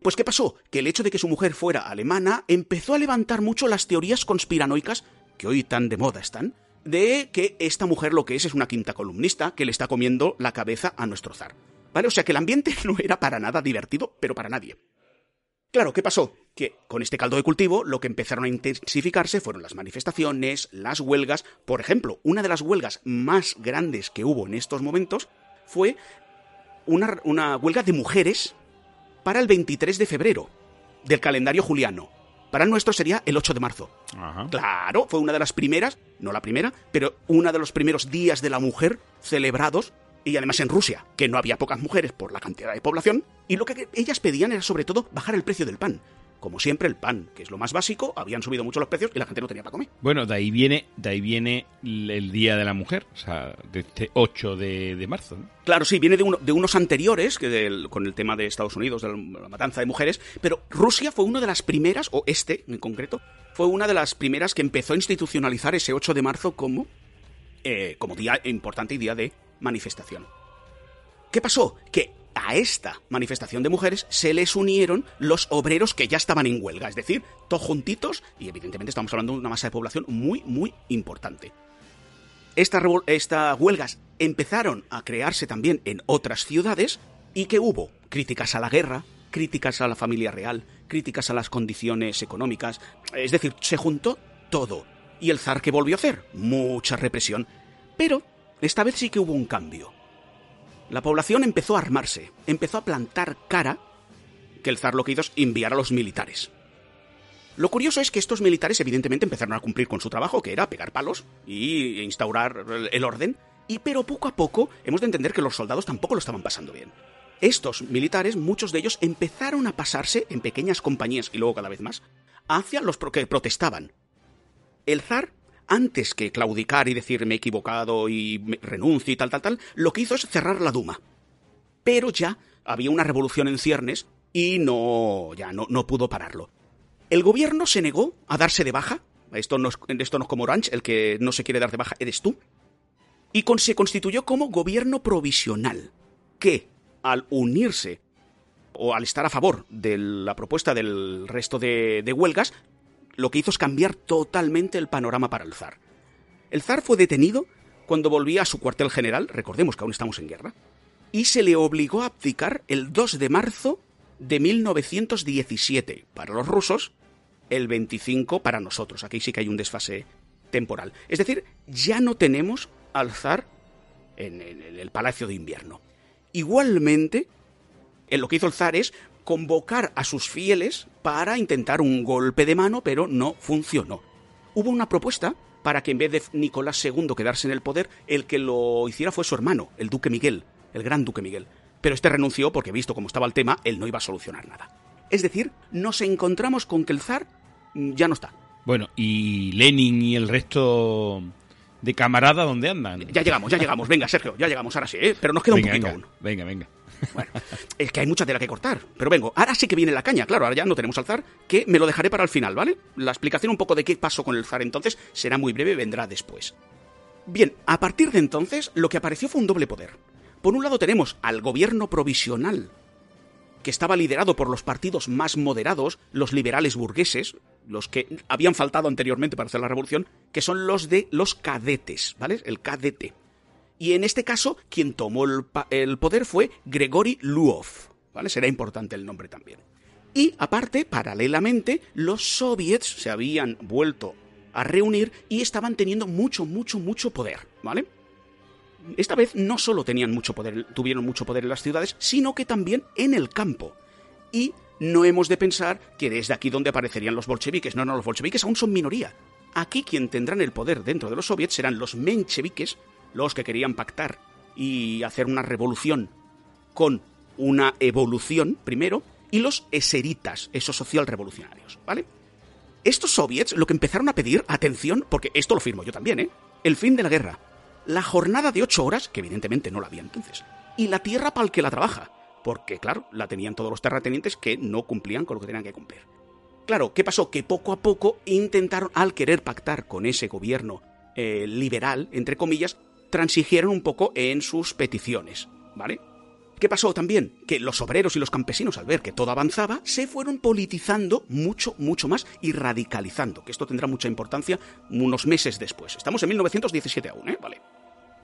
Pues ¿qué pasó? Que el hecho de que su mujer fuera alemana empezó a levantar mucho las teorías conspiranoicas, que hoy tan de moda están, de que esta mujer lo que es es una quinta columnista que le está comiendo la cabeza a nuestro zar. ¿Vale? O sea que el ambiente no era para nada divertido, pero para nadie. Claro, ¿qué pasó? Que con este caldo de cultivo lo que empezaron a intensificarse fueron las manifestaciones, las huelgas. Por ejemplo, una de las huelgas más grandes que hubo en estos momentos fue una, una huelga de mujeres para el 23 de febrero del calendario juliano. Para el nuestro sería el 8 de marzo.
Ajá.
Claro, fue una de las primeras, no la primera, pero una de los primeros días de la mujer celebrados, y además en Rusia, que no había pocas mujeres por la cantidad de población, y lo que ellas pedían era sobre todo bajar el precio del pan. Como siempre, el pan, que es lo más básico, habían subido mucho los precios y la gente no tenía para comer.
Bueno, de ahí viene, de ahí viene el Día de la Mujer, o sea, de este 8 de, de marzo. ¿no?
Claro, sí, viene de, uno- de unos anteriores, que del- con el tema de Estados Unidos, de la, la matanza de mujeres, pero Rusia fue una de las primeras, o este en concreto, fue una de las primeras que empezó a institucionalizar ese 8 de marzo como, eh, como día importante y día de manifestación. ¿Qué pasó? Que a esta manifestación de mujeres se les unieron los obreros que ya estaban en huelga, es decir, todos juntitos, y evidentemente estamos hablando de una masa de población muy, muy importante. Estas, estas huelgas empezaron a crearse también en otras ciudades y que hubo críticas a la guerra, críticas a la familia real, críticas a las condiciones económicas, es decir, se juntó todo. ¿Y el zar qué volvió a hacer? Mucha represión. Pero esta vez sí que hubo un cambio. La población empezó a armarse, empezó a plantar cara que el zar lo que hizo es enviar a los militares. Lo curioso es que estos militares evidentemente empezaron a cumplir con su trabajo, que era pegar palos y instaurar el- orden, y pero poco a poco hemos de entender que los soldados tampoco lo estaban pasando bien. Estos militares, muchos de ellos, empezaron a pasarse en pequeñas compañías y luego cada vez más hacia los que protestaban. El zar, antes que claudicar y decir me he equivocado y renuncio y tal, tal, tal, lo que hizo es cerrar la Duma. Pero ya había una revolución en ciernes y no, ya no, no pudo pararlo. El gobierno se negó a darse de baja. Esto no, es, esto no es como Orange, el que no se quiere dar de baja eres tú. Y se constituyó como gobierno provisional, que al unirse o al estar a favor de la propuesta del resto de, de huelgas, lo que hizo es cambiar totalmente el panorama para el zar. El zar fue detenido cuando volvía a su cuartel general, recordemos que aún estamos en guerra, y se le obligó a abdicar el 2 de marzo de 1917 para los rusos, el 25 para nosotros. Aquí sí que hay un desfase temporal. Es decir, ya no tenemos al zar en, el Palacio de Invierno. Igualmente, en lo que hizo el zar es convocar a sus fieles para intentar un golpe de mano, pero no funcionó. Hubo una propuesta para que en vez de Nicolás II quedarse en el poder, el que lo hiciera fue su hermano, el duque Miguel, el gran duque Miguel. Pero este renunció porque, visto cómo estaba el tema, él no iba a solucionar nada. Es decir, nos encontramos con que el zar mm, ya no está.
Bueno, y Lenin y el resto de camaradas, ¿dónde andan?
Ya llegamos, ya llegamos. Venga, Sergio, ya llegamos, ahora sí, ¿eh? Pero nos queda un poquito
venga,
aún.
venga, venga.
Bueno, es que hay mucha tela que cortar. Pero vengo, ahora sí que viene la caña. Claro, ahora ya no tenemos al zar, que me lo dejaré para el final, ¿vale? La explicación un poco de qué pasó con el zar entonces será muy breve, vendrá después. Bien, a partir de entonces, lo que apareció fue un doble poder. Por un lado tenemos al gobierno provisional, que estaba liderado por los partidos más moderados, los liberales burgueses, los que habían faltado anteriormente para hacer la revolución, que son los de los cadetes, ¿vale? El KDT. Y en este caso, quien tomó el, poder fue Gregory Luov, ¿vale? Será importante el nombre también. Y aparte, paralelamente, los soviets se habían vuelto a reunir y estaban teniendo mucho, mucho, mucho poder, ¿vale? Esta vez no solo tenían mucho poder, tuvieron mucho poder en las ciudades, sino que también en el campo. Y no hemos de pensar que desde aquí donde aparecerían los bolcheviques. No, no, los bolcheviques aún son minoría. Aquí quien tendrán el poder dentro de los soviets serán los mencheviques, los que querían pactar y hacer una revolución con una evolución primero, y los eseritas, esos social revolucionarios, ¿vale? Estos soviets lo que empezaron a pedir, atención, porque esto lo firmo yo también, ¿eh? El fin de la guerra, la jornada de ocho horas, que evidentemente no la había entonces, y la tierra para el que la trabaja, porque claro, la tenían todos los terratenientes que no cumplían con lo que tenían que cumplir. Claro, ¿qué pasó? Que poco a poco intentaron, al querer pactar con ese gobierno eh, liberal, entre comillas, transigieron un poco en sus peticiones, ¿vale? ¿Qué pasó también? Que los obreros y los campesinos, al ver que todo avanzaba, se fueron politizando mucho, mucho más y radicalizando, que esto tendrá mucha importancia unos meses después. Estamos en 1917 aún, ¿eh? Vale.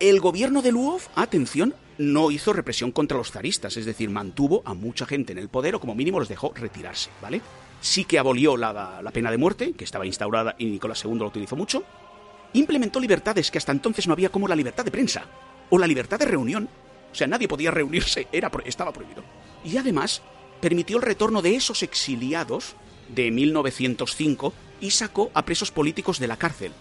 El gobierno de Luov, atención, no hizo represión contra los zaristas, es decir, mantuvo a mucha gente en el poder o como mínimo los dejó retirarse, ¿vale? Sí que abolió la, la pena de muerte, que estaba instaurada y Nicolás II la utilizó mucho. Implementó libertades que hasta entonces no había como la libertad de prensa o la libertad de reunión, o sea, nadie podía reunirse, era, estaba prohibido. Y además, permitió el retorno de esos exiliados de 1905 y sacó a presos políticos de la cárcel.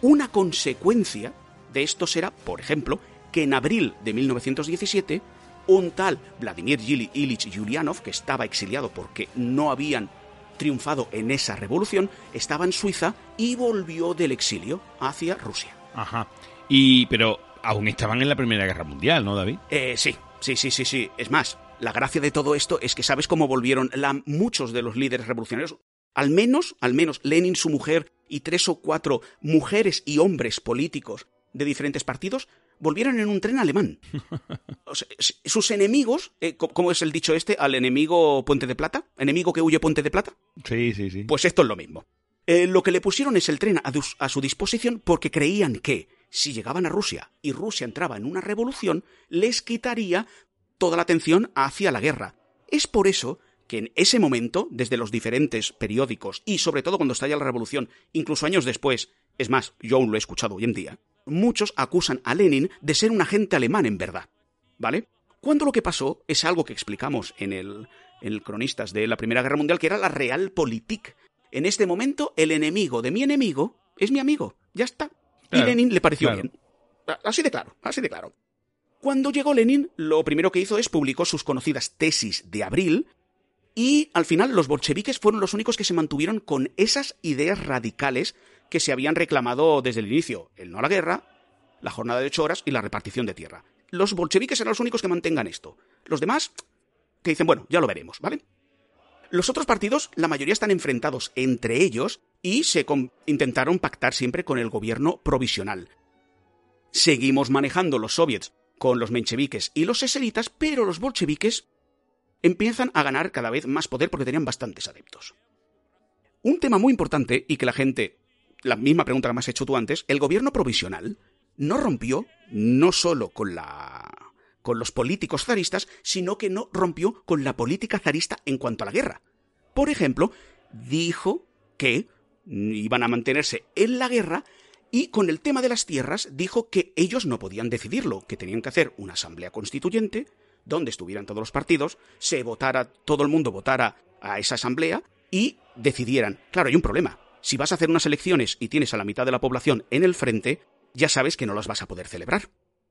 Una consecuencia de esto será, por ejemplo, que en abril de 1917, un tal Vladimir Ilich Yulianov, que estaba exiliado porque no habían triunfado en esa revolución, estaba en Suiza y volvió del exilio hacia Rusia.
Ajá. Y, pero aún estaban en la Primera Guerra Mundial, ¿no, David?
Eh, sí, sí, sí, sí, sí. Es más, la gracia de todo esto es que sabes cómo volvieron la, muchos de los líderes revolucionarios, al menos, al menos Lenin, su mujer y tres o cuatro mujeres y hombres políticos de diferentes partidos, volvieron en un tren alemán. O sea, sus enemigos, eh, ¿cómo es el dicho este? Al enemigo Puente de Plata, enemigo que huye Puente de Plata.
Sí, sí, sí.
Pues esto es lo mismo. Eh, lo que le pusieron es el tren a, a su disposición porque creían que si llegaban a Rusia y Rusia entraba en una revolución, les quitaría toda la atención hacia la guerra. Es por eso que en ese momento, desde los diferentes periódicos y sobre todo cuando estalla la revolución, incluso años después, es más, yo aún lo he escuchado hoy en día, muchos acusan a Lenin de ser un agente alemán en verdad. ¿Vale? Cuando lo que pasó es algo que explicamos en el, en el Cronistas de la Primera Guerra Mundial, que era la Realpolitik. En este momento, el enemigo de mi enemigo es mi amigo. Ya está y Lenin le pareció bien. Así de claro, así de claro. Cuando llegó Lenin, lo primero que hizo es publicó sus conocidas tesis de abril, y al final los bolcheviques fueron los únicos que se mantuvieron con esas ideas radicales que se habían reclamado desde el inicio, el no a la guerra, la jornada de ocho horas y la repartición de tierra. Los bolcheviques eran los únicos que mantengan esto. Los demás, que dicen, bueno, ya lo veremos, ¿vale? Los otros partidos, la mayoría están enfrentados entre ellos y se intentaron pactar siempre con el gobierno provisional. Seguimos manejando los soviets con los mencheviques y los eseritas, pero los bolcheviques empiezan a ganar cada vez más poder porque tenían bastantes adeptos. Un tema muy importante y que la gente, la misma pregunta que me has hecho tú antes, el gobierno provisional no rompió no solo con la con los políticos zaristas, sino que no rompió con la política zarista en cuanto a la guerra. Por ejemplo, dijo que iban a mantenerse en la guerra y con el tema de las tierras dijo que ellos no podían decidirlo, que tenían que hacer una asamblea constituyente donde estuvieran todos los partidos, se votara, todo el mundo votara a esa asamblea y decidieran. Claro, hay un problema. Si vas a hacer unas elecciones y tienes a la mitad de la población en el frente, ya sabes que no las vas a poder celebrar.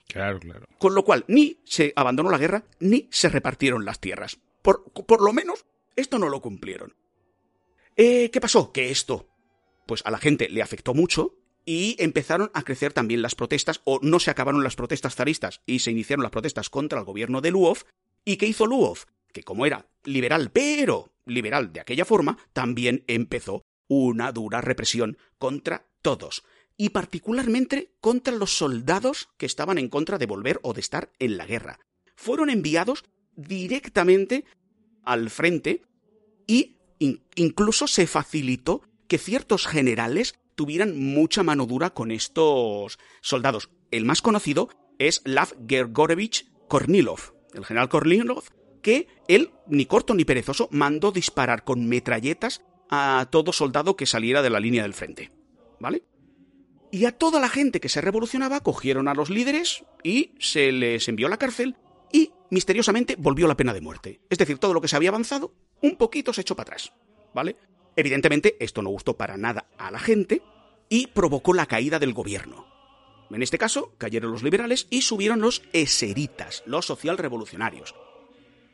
Claro, claro.
Con lo cual, ni se abandonó la guerra, ni se repartieron las tierras. Por, por lo menos, esto no lo cumplieron. Eh, ¿Qué pasó? Que esto pues a la gente le afectó mucho y empezaron a crecer también las protestas, o no se acabaron las protestas zaristas y se iniciaron las protestas contra el gobierno de Luov. ¿Y qué hizo Luov? Que como era liberal, pero liberal de aquella forma, también empezó una dura represión contra todos, y particularmente contra los soldados que estaban en contra de volver o de estar en la guerra. Fueron enviados directamente al frente y incluso se facilitó que ciertos generales tuvieran mucha mano dura con estos soldados. El más conocido es Lav Gergorevich Kornilov, el general Kornilov, que él, ni corto ni perezoso, mandó disparar con metralletas a todo soldado que saliera de la línea del frente. ¿vale? Y a toda la gente que se revolucionaba cogieron a los líderes y se les envió a la cárcel y misteriosamente volvió la pena de muerte. Es decir, todo lo que se había avanzado, un poquito se echó para atrás, ¿vale? Evidentemente, esto no gustó para nada a la gente y provocó la caída del gobierno. En este caso, cayeron los liberales y subieron los eseritas, los socialrevolucionarios.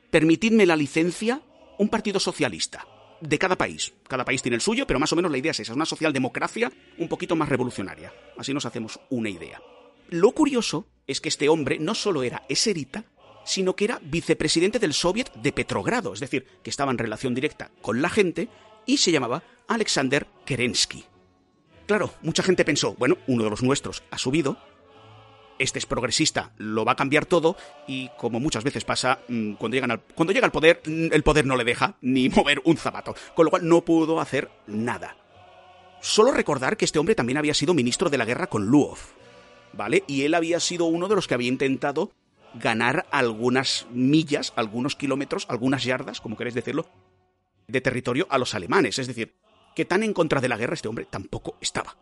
Permitidme la licencia, un partido socialista de cada país. Cada país tiene el suyo, pero más o menos la idea es esa, es una socialdemocracia un poquito más revolucionaria. Así nos hacemos una idea. Lo curioso es que este hombre no solo era eserita, sino que era vicepresidente del Soviet de Petrogrado, es decir, que estaba en relación directa con la gente y se llamaba Alexander Kerensky. Claro, mucha gente pensó, bueno, uno de los nuestros ha subido, este es progresista, lo va a cambiar todo y como muchas veces pasa, mm, cuando, llega al poder, mm, el poder no le deja ni mover un zapato, con lo cual no pudo hacer nada. Solo recordar que este hombre también había sido ministro de la guerra con Luov, ¿vale? Y él había sido uno de los que había intentado ganar algunas millas, algunos kilómetros, algunas yardas, como queréis decirlo, de territorio a los alemanes. Es decir, que tan en contra de la guerra este hombre tampoco estaba.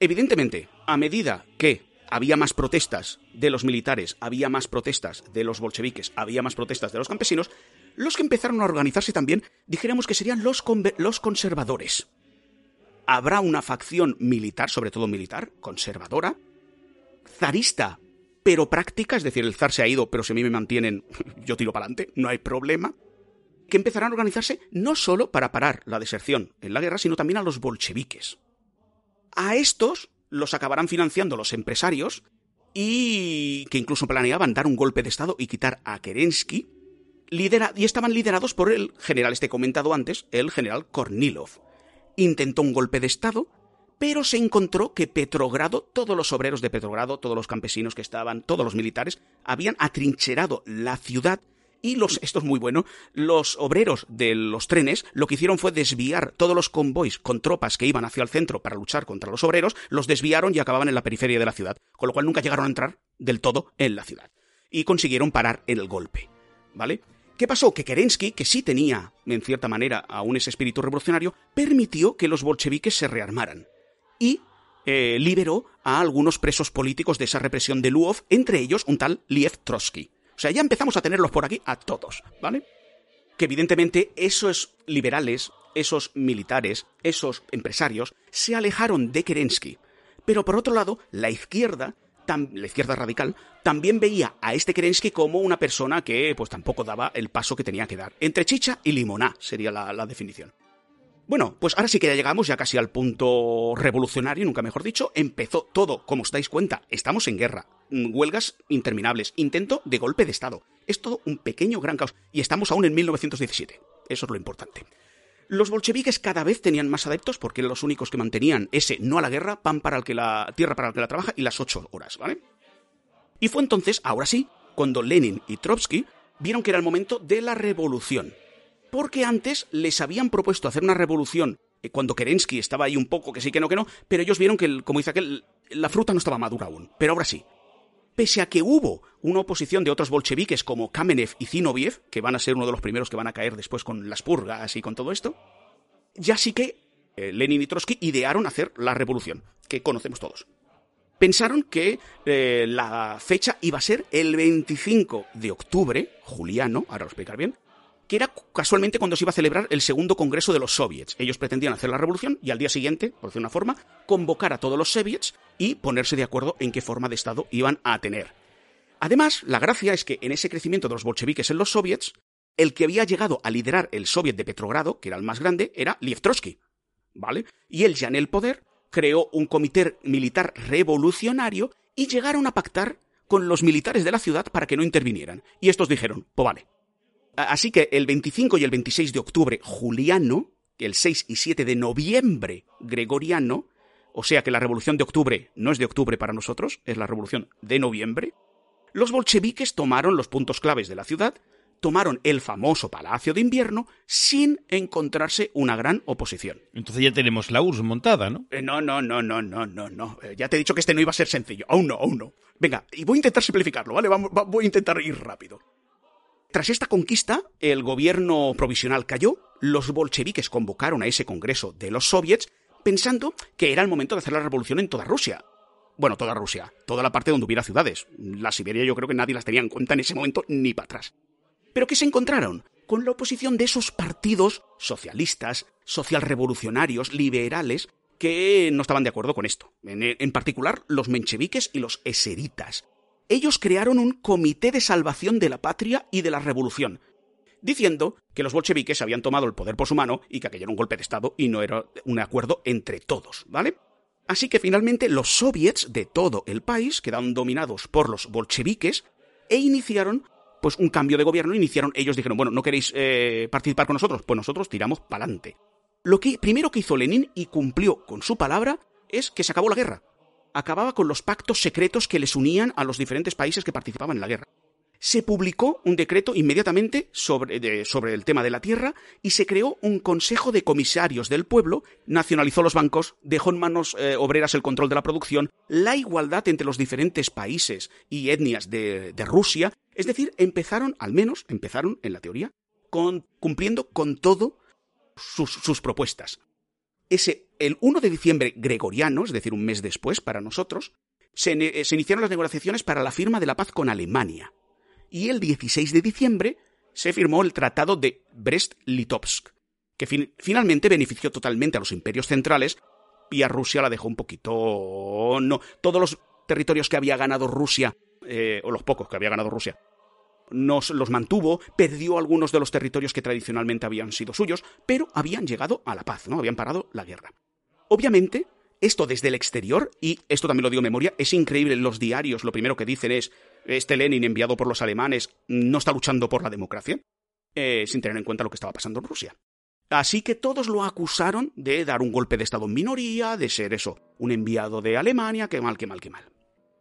Evidentemente, a medida que había más protestas de los militares, había más protestas de los bolcheviques, había más protestas de los campesinos, los que empezaron a organizarse también, dijéramos que serían los, los conservadores. Habrá una facción militar, sobre todo militar, conservadora, zarista, pero práctica, es decir, el zar se ha ido, pero si a mí me mantienen, yo tiro para adelante, no hay problema, que empezarán a organizarse no solo para parar la deserción en la guerra, sino también a los bolcheviques. A estos los acabarán financiando los empresarios y que incluso planeaban dar un golpe de Estado y quitar a Kerensky, lidera y estaban liderados por el general este comentado antes, el general Kornilov. Intentó un golpe de Estado, pero se encontró que Petrogrado, todos los obreros de Petrogrado, todos los campesinos que estaban, todos los militares, habían atrincherado la ciudad y los, esto es muy bueno, los obreros de los trenes lo que hicieron fue desviar todos los convoys con tropas que iban hacia el centro para luchar contra los obreros, los desviaron y acababan en la periferia de la ciudad, con lo cual nunca llegaron a entrar del todo en la ciudad. Y consiguieron parar el golpe. ¿Vale? ¿Qué pasó? Que Kerensky, que sí tenía, en cierta manera, aún ese espíritu revolucionario, permitió que los bolcheviques se rearmaran. Y eh, liberó a algunos presos políticos de esa represión de Luov, entre ellos un tal Liev Trotsky. O sea, ya empezamos a tenerlos por aquí a todos, ¿vale? Que evidentemente esos liberales, esos militares, esos empresarios, se alejaron de Kerensky. Pero por otro lado, la izquierda, la izquierda radical, también veía a este Kerensky como una persona que pues tampoco daba el paso que tenía que dar. Entre chicha y limoná sería la, la definición. Bueno, pues ahora sí que ya llegamos ya casi al punto revolucionario, nunca mejor dicho. Empezó todo, como os dais cuenta, estamos en guerra. Mm, huelgas interminables, intento de golpe de Estado. Es todo un pequeño gran caos. Y estamos aún en 1917. Eso es lo importante. Los bolcheviques cada vez tenían más adeptos porque eran los únicos que mantenían ese no a la guerra, pan para el que la tierra para el que la trabaja y las ocho horas, ¿vale? Y fue entonces, ahora sí, cuando Lenin y Trotsky vieron que era el momento de la revolución porque antes les habían propuesto hacer una revolución eh, cuando Kerensky estaba ahí un poco, que sí, que no, que no, pero ellos vieron que, como dice aquel, la fruta no estaba madura aún, pero ahora sí. Pese a que hubo una oposición de otros bolcheviques como Kamenev y Zinoviev, que van a ser uno de los primeros que van a caer después con las purgas y con todo esto, ya sí que eh, Lenin y Trotsky idearon hacer la revolución, que conocemos todos. Pensaron que eh, la fecha iba a ser el 25 de octubre, juliano, ahora lo explicar bien, que era casualmente cuando se iba a celebrar el segundo congreso de los soviets. Ellos pretendían hacer la revolución y al día siguiente, por decir una forma, convocar a todos los soviets y ponerse de acuerdo en qué forma de Estado iban a tener. Además, la gracia es que en ese crecimiento de los bolcheviques en los soviets, el que había llegado a liderar el soviet de Petrogrado, que era el más grande, era Liev Trotsky. ¿Vale? Y él ya en el poder creó un comité militar revolucionario y llegaron a pactar con los militares de la ciudad para que no intervinieran. Y estos dijeron, pues vale, Así que el 25 y el 26 de octubre juliano, el 6 y 7 de noviembre gregoriano, o sea que la revolución de octubre no es de octubre para nosotros, es la revolución de noviembre, los bolcheviques tomaron los puntos claves de la ciudad, tomaron el famoso Palacio de Invierno sin encontrarse una gran oposición.
Entonces ya tenemos la URSS montada, ¿no?
Eh, no, no, no, no, no, no, no. Eh, ya te he dicho que este no iba a ser sencillo. Aún no, aún no. Venga, y voy a intentar simplificarlo, ¿vale? Vamos, voy a intentar ir rápido. Tras esta conquista, el gobierno provisional cayó, los bolcheviques convocaron a ese congreso de los soviets, pensando que era el momento de hacer la revolución en toda Rusia. Bueno, toda Rusia, toda la parte donde hubiera ciudades. La Siberia yo creo que nadie las tenía en cuenta en ese momento ni para atrás. Pero ¿qué se encontraron? Con la oposición de esos partidos socialistas, socialrevolucionarios, liberales, que no estaban de acuerdo con esto. En, en particular, los mencheviques y los eseritas. Ellos crearon un comité de salvación de la patria y de la revolución, diciendo que los bolcheviques habían tomado el poder por su mano y que aquello era un golpe de Estado y no era un acuerdo entre todos, ¿vale? Así que finalmente los soviets de todo el país quedaron dominados por los bolcheviques e iniciaron pues un cambio de gobierno, iniciaron, ellos dijeron, bueno, ¿no queréis eh, participar con nosotros? Pues nosotros tiramos para adelante. Lo que primero que hizo Lenin y cumplió con su palabra es que se acabó la guerra. Acababa con los pactos secretos que les unían a los diferentes países que participaban en la guerra se publicó un decreto inmediatamente sobre, el tema de la tierra y se creó un consejo de comisarios del pueblo, nacionalizó los bancos, dejó en manos eh, obreras el control de la producción, la igualdad entre los diferentes países y etnias de, Rusia, es decir, empezaron, al menos empezaron en la teoría, con, cumpliendo con todo sus propuestas. Ese, el 1 de diciembre gregoriano, es decir, un mes después para nosotros, se, se iniciaron las negociaciones para la firma de la paz con Alemania. Y el 16 de diciembre se firmó el Tratado de Brest-Litovsk, que finalmente benefició totalmente a los imperios centrales y a Rusia la dejó un poquito... No, todos los territorios que había ganado Rusia, eh, o los pocos que había ganado Rusia, nos los mantuvo, perdió algunos de los territorios que tradicionalmente habían sido suyos, pero habían llegado a la paz, ¿no? Habían parado la guerra. Obviamente, esto desde el exterior, y esto también lo digo en memoria, es increíble, los diarios lo primero que dicen es este Lenin enviado por los alemanes no está luchando por la democracia, eh, sin tener en cuenta lo que estaba pasando en Rusia. Así que todos lo acusaron de dar un golpe de Estado en minoría, de ser eso, un enviado de Alemania, qué mal, qué mal, qué mal.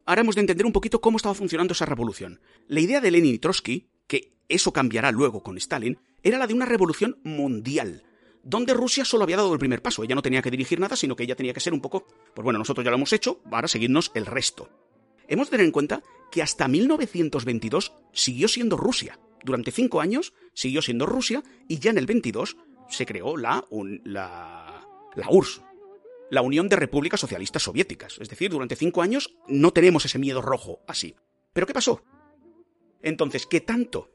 Ahora hemos de entender un poquito cómo estaba funcionando esa revolución. La idea de Lenin y Trotsky, que eso cambiará luego con Stalin, era la de una revolución mundial, donde Rusia solo había dado el primer paso. Ella no tenía que dirigir nada, sino que ella tenía que ser un poco, pues bueno, nosotros ya lo hemos hecho, ahora seguirnos el resto. Hemos de tener en cuenta que hasta 1922 siguió siendo Rusia. Durante cinco años siguió siendo Rusia y ya en el 22 se creó la, la, la URSS, la Unión de Repúblicas Socialistas Soviéticas. Es decir, durante cinco años no tenemos ese miedo rojo así. ¿Pero qué pasó? Entonces, que tanto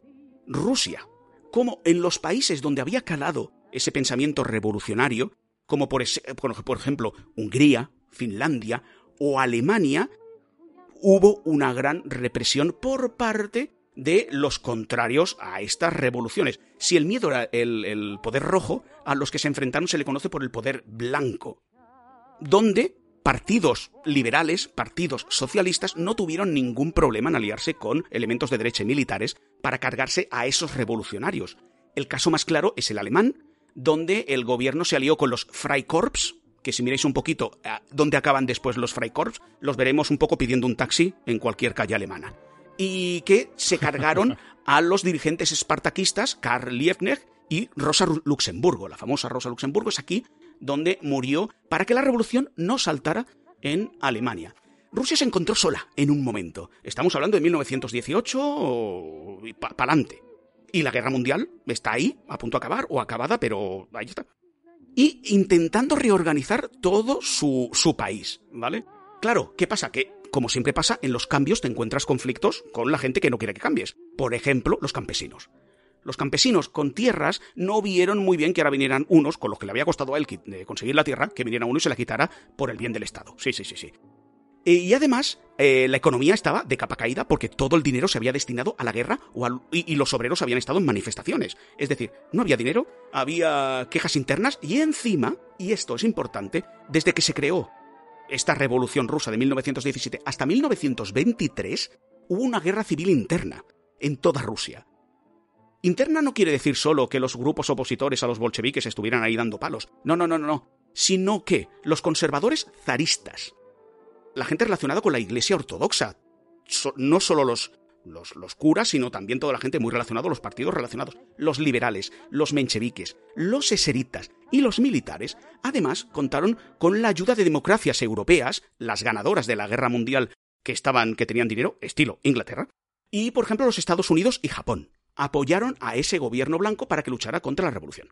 Rusia como en los países donde había calado ese pensamiento revolucionario, como por, por ejemplo Hungría, Finlandia o Alemania, hubo una gran represión por parte de los contrarios a estas revoluciones. Si el miedo era el, poder rojo, a los que se enfrentaron se le conoce por el poder blanco, donde partidos liberales, partidos socialistas, no tuvieron ningún problema en aliarse con elementos de derecha y militares para cargarse a esos revolucionarios. El caso más claro es el alemán, donde el gobierno se alió con los Freikorps, que si miráis un poquito a dónde acaban después los Freikorps, los veremos un poco pidiendo un taxi en cualquier calle alemana. Y que se cargaron a los dirigentes espartaquistas Karl Liebknecht y Rosa Luxemburgo. La famosa Rosa Luxemburgo es aquí donde murió para que la revolución no saltara en Alemania. Rusia se encontró sola en un momento. Estamos hablando de 1918 y para adelante. Y la guerra mundial está ahí, a punto de acabar, o acabada, pero ahí está y intentando reorganizar todo su, su país, ¿vale? Claro, ¿qué pasa? Que, como siempre pasa, en los cambios te encuentras conflictos con la gente que no quiere que cambies. Por ejemplo, los campesinos. Los campesinos con tierras no vieron muy bien que ahora vinieran unos, con los que le había costado a él conseguir la tierra, que viniera uno y se la quitara por el bien del Estado. Sí, sí, sí, sí. Eh, y además, eh, la economía estaba de capa caída porque todo el dinero se había destinado a la guerra y, los obreros habían estado en manifestaciones. Es decir, no había dinero, había quejas internas y encima, y esto es importante, desde que se creó esta revolución rusa de 1917 hasta 1923, hubo una guerra civil interna en toda Rusia. Interna no quiere decir solo que los grupos opositores a los bolcheviques estuvieran ahí dando palos. No, no, no, no, no. Sino que los conservadores zaristas, la gente relacionada con la Iglesia Ortodoxa. no solo los, los, los, curas, sino también toda la gente muy relacionada, los partidos relacionados, los liberales, los mencheviques, los eseritas y los militares, además contaron con la ayuda de democracias europeas, las ganadoras de la guerra mundial que estaban, que tenían dinero, estilo Inglaterra, y por ejemplo los Estados Unidos y Japón. Apoyaron a ese gobierno blanco para que luchara contra la revolución.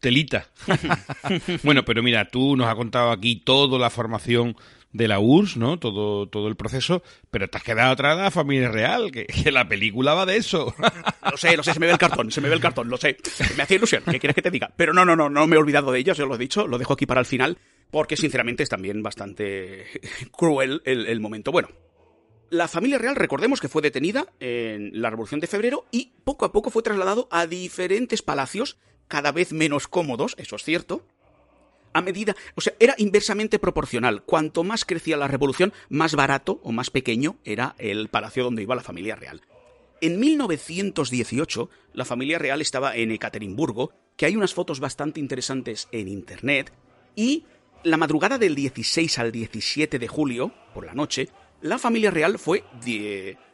telita. bueno, pero mira, tú nos has contado aquí toda la formación de la URSS, ¿no? Todo, todo el proceso, pero te has quedado atrás de la familia real, que, que la película va de eso.
Lo sé, lo sé, se me ve el cartón, se me ve el cartón, lo sé. Me hacía ilusión, ¿qué quieres que te diga? Pero no, no, no, no me he olvidado de ellos, yo lo he dicho, lo dejo aquí para el final, porque sinceramente es también bastante cruel el, el momento. Bueno, la familia real, recordemos que fue detenida en la Revolución de Febrero y poco a poco fue trasladado a diferentes palacios, cada vez menos cómodos, eso es cierto, a medida, o sea, era inversamente proporcional. Cuanto más crecía la revolución, más barato o más pequeño era el palacio donde iba la familia real. En 1918, la familia real estaba en Ekaterimburgo, que hay unas fotos bastante interesantes en internet, y la madrugada del 16 al 17 de julio, por la noche, la familia real fue,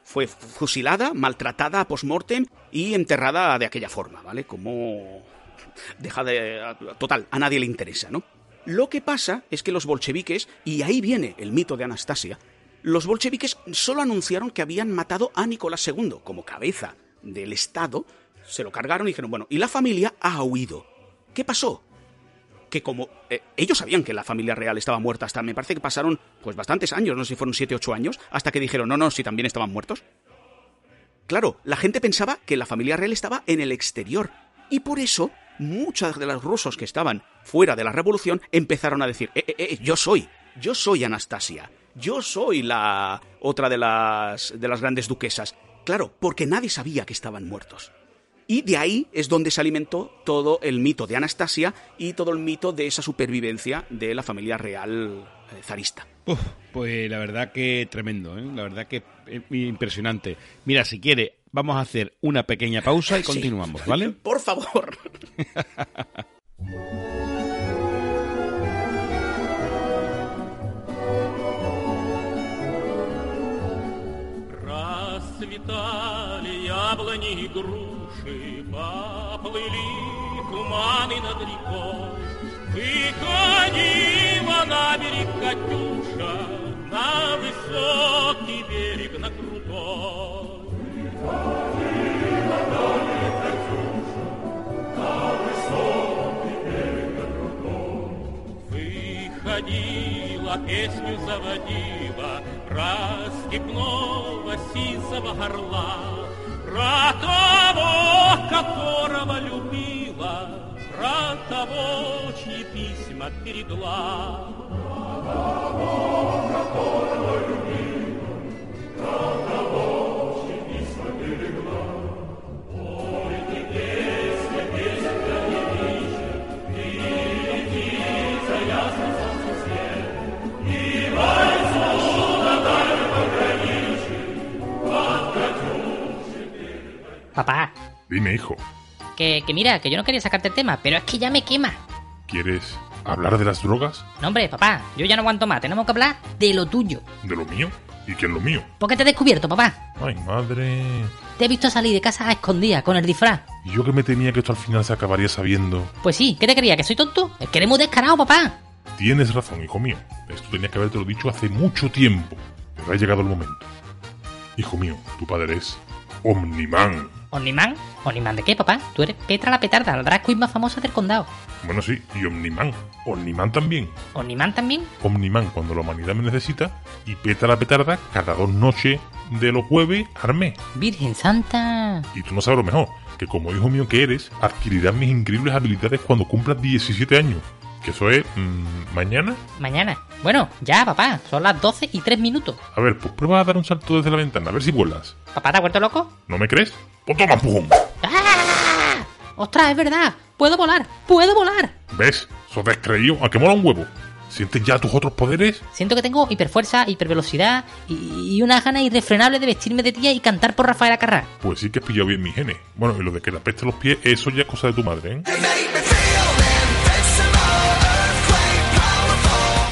fue fusilada, maltratada a post-mortem y enterrada de aquella forma, ¿vale? Como deja de... Total, a nadie le interesa, ¿no? Lo que pasa es que los bolcheviques, y ahí viene el mito de Anastasia, los bolcheviques solo anunciaron que habían matado a Nicolás II como cabeza del Estado, se lo cargaron y dijeron, bueno, y la familia ha huido. ¿Qué pasó? Que como eh, ellos sabían que la familia real estaba muerta hasta, me parece que pasaron pues bastantes años, no sé si fueron 7, 8 años, hasta que dijeron, no, no, si también estaban muertos. Claro, la gente pensaba que la familia real estaba en el exterior. Y por eso, muchos de los rusos que estaban fuera de la revolución empezaron a decir, eh, eh, yo soy, yo soy Anastasia, yo soy la otra de las, de las grandes duquesas. Claro, porque nadie sabía que estaban muertos. Y de ahí es donde se alimentó todo el mito de Anastasia y todo el mito de esa supervivencia de la familia real eh, zarista.
Uf, pues la verdad que tremendo, ¿eh? la verdad que eh, impresionante. Mira, si quiere, vamos a hacer una pequeña pausa y
Sí.
continuamos, ¿vale?
Por favor.
души поплыли туманы над рекой. Выходила на берег Катюша, на высокий берег, на крутой. Выходила на берег Катюша, на высокий берег, на крутой. Выходила, песню заводила, про степного сизого орла. Про того, которого любила, про того, чьи письма передала.
Про того, которого любила, про того, Papá,
Dime, hijo,
que, que mira, que yo no quería sacarte el tema, pero es que ya me quema.
¿quieres hablar de las drogas?
No, hombre, papá, yo ya no aguanto más. Tenemos que hablar de lo tuyo.
¿De lo mío? ¿Y qué es lo mío?
¿Por qué te he descubierto, papá?
Ay, madre.
Te he visto salir de casa a escondidas con el disfraz.
Y yo que me temía que esto al final se acabaría sabiendo.
Pues sí, ¿qué te creía? ¿Que soy tonto? Es que eres muy descarado, papá.
Tienes razón, hijo mío. Esto tenía que haberte lo dicho hace mucho tiempo. Pero ha llegado el momento. Hijo mío, tu padre es Omniman.
¿Omniman? ¿Omniman de qué, papá? Tú eres Petra la petarda, la drag queen más famosa del condado.
Bueno, sí, y Omniman. Omniman también.
¿Omniman también?
Omniman cuando la humanidad me necesita. Y Peta la petarda cada dos noches de los jueves armé.
Virgen Santa.
Y tú no sabes lo mejor, que como hijo mío que eres, adquirirás mis increíbles habilidades cuando cumplas 17 años. Que eso es mm, mañana.
Mañana. Bueno, ya, papá. Son las 12 y 3 minutos.
A ver, pues prueba a dar un salto desde la ventana, a ver si vuelas.
¿Papá te ha vuelto loco?
¿No me crees? Pues toma, empujón.
¡Ah! ¡Ostras, es verdad! ¡Puedo volar! ¡Puedo volar!
¿Ves? Sos descreído, a que mola un huevo. ¿Sientes ya tus otros poderes?
Siento que tengo hiperfuerza, hipervelocidad y, y una gana irrefrenable de vestirme de tía y cantar por Rafael Acarrá.
Pues sí que has pillado bien mi genes. Bueno, y lo de que le apeste los pies, eso ya es cosa de tu madre, ¿eh?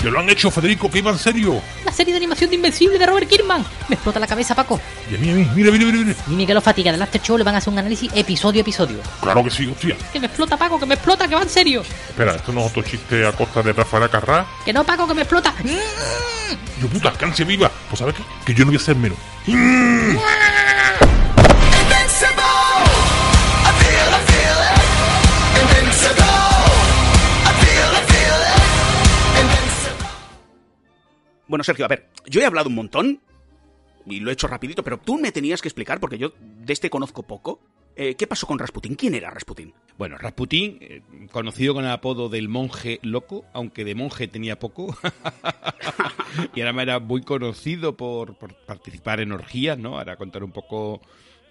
¡Que lo han hecho, Federico! ¡Que iba en serio!
La serie de animación de Invencible de Robert Kirkman. Me explota la cabeza, Paco.
Y a mí, a mí, mira, mira, mira, mira.
Y Miguel o Fatiga del After Show le van a hacer un análisis episodio a episodio.
Claro que sí, hostia.
Que me explota, Paco, que me explota, que va en serio.
Espera, esto no es otro chiste a costa de Rafael Acarrá.
Que no, Paco, que me explota.
Yo puta, que ansia viva. Pues sabes qué? Que yo no voy a ser menos.
Invincible.
Bueno, Sergio, a ver, yo he hablado un montón y lo he hecho rapidito, pero tú me tenías que explicar, porque yo de este conozco poco. eh, ¿Qué pasó con Rasputín? ¿Quién era Rasputín?
Bueno, Rasputín, eh, conocido con el apodo del monje loco, aunque de monje tenía poco, y ahora era muy conocido por, por participar en orgías, ¿no? Ahora contar un poco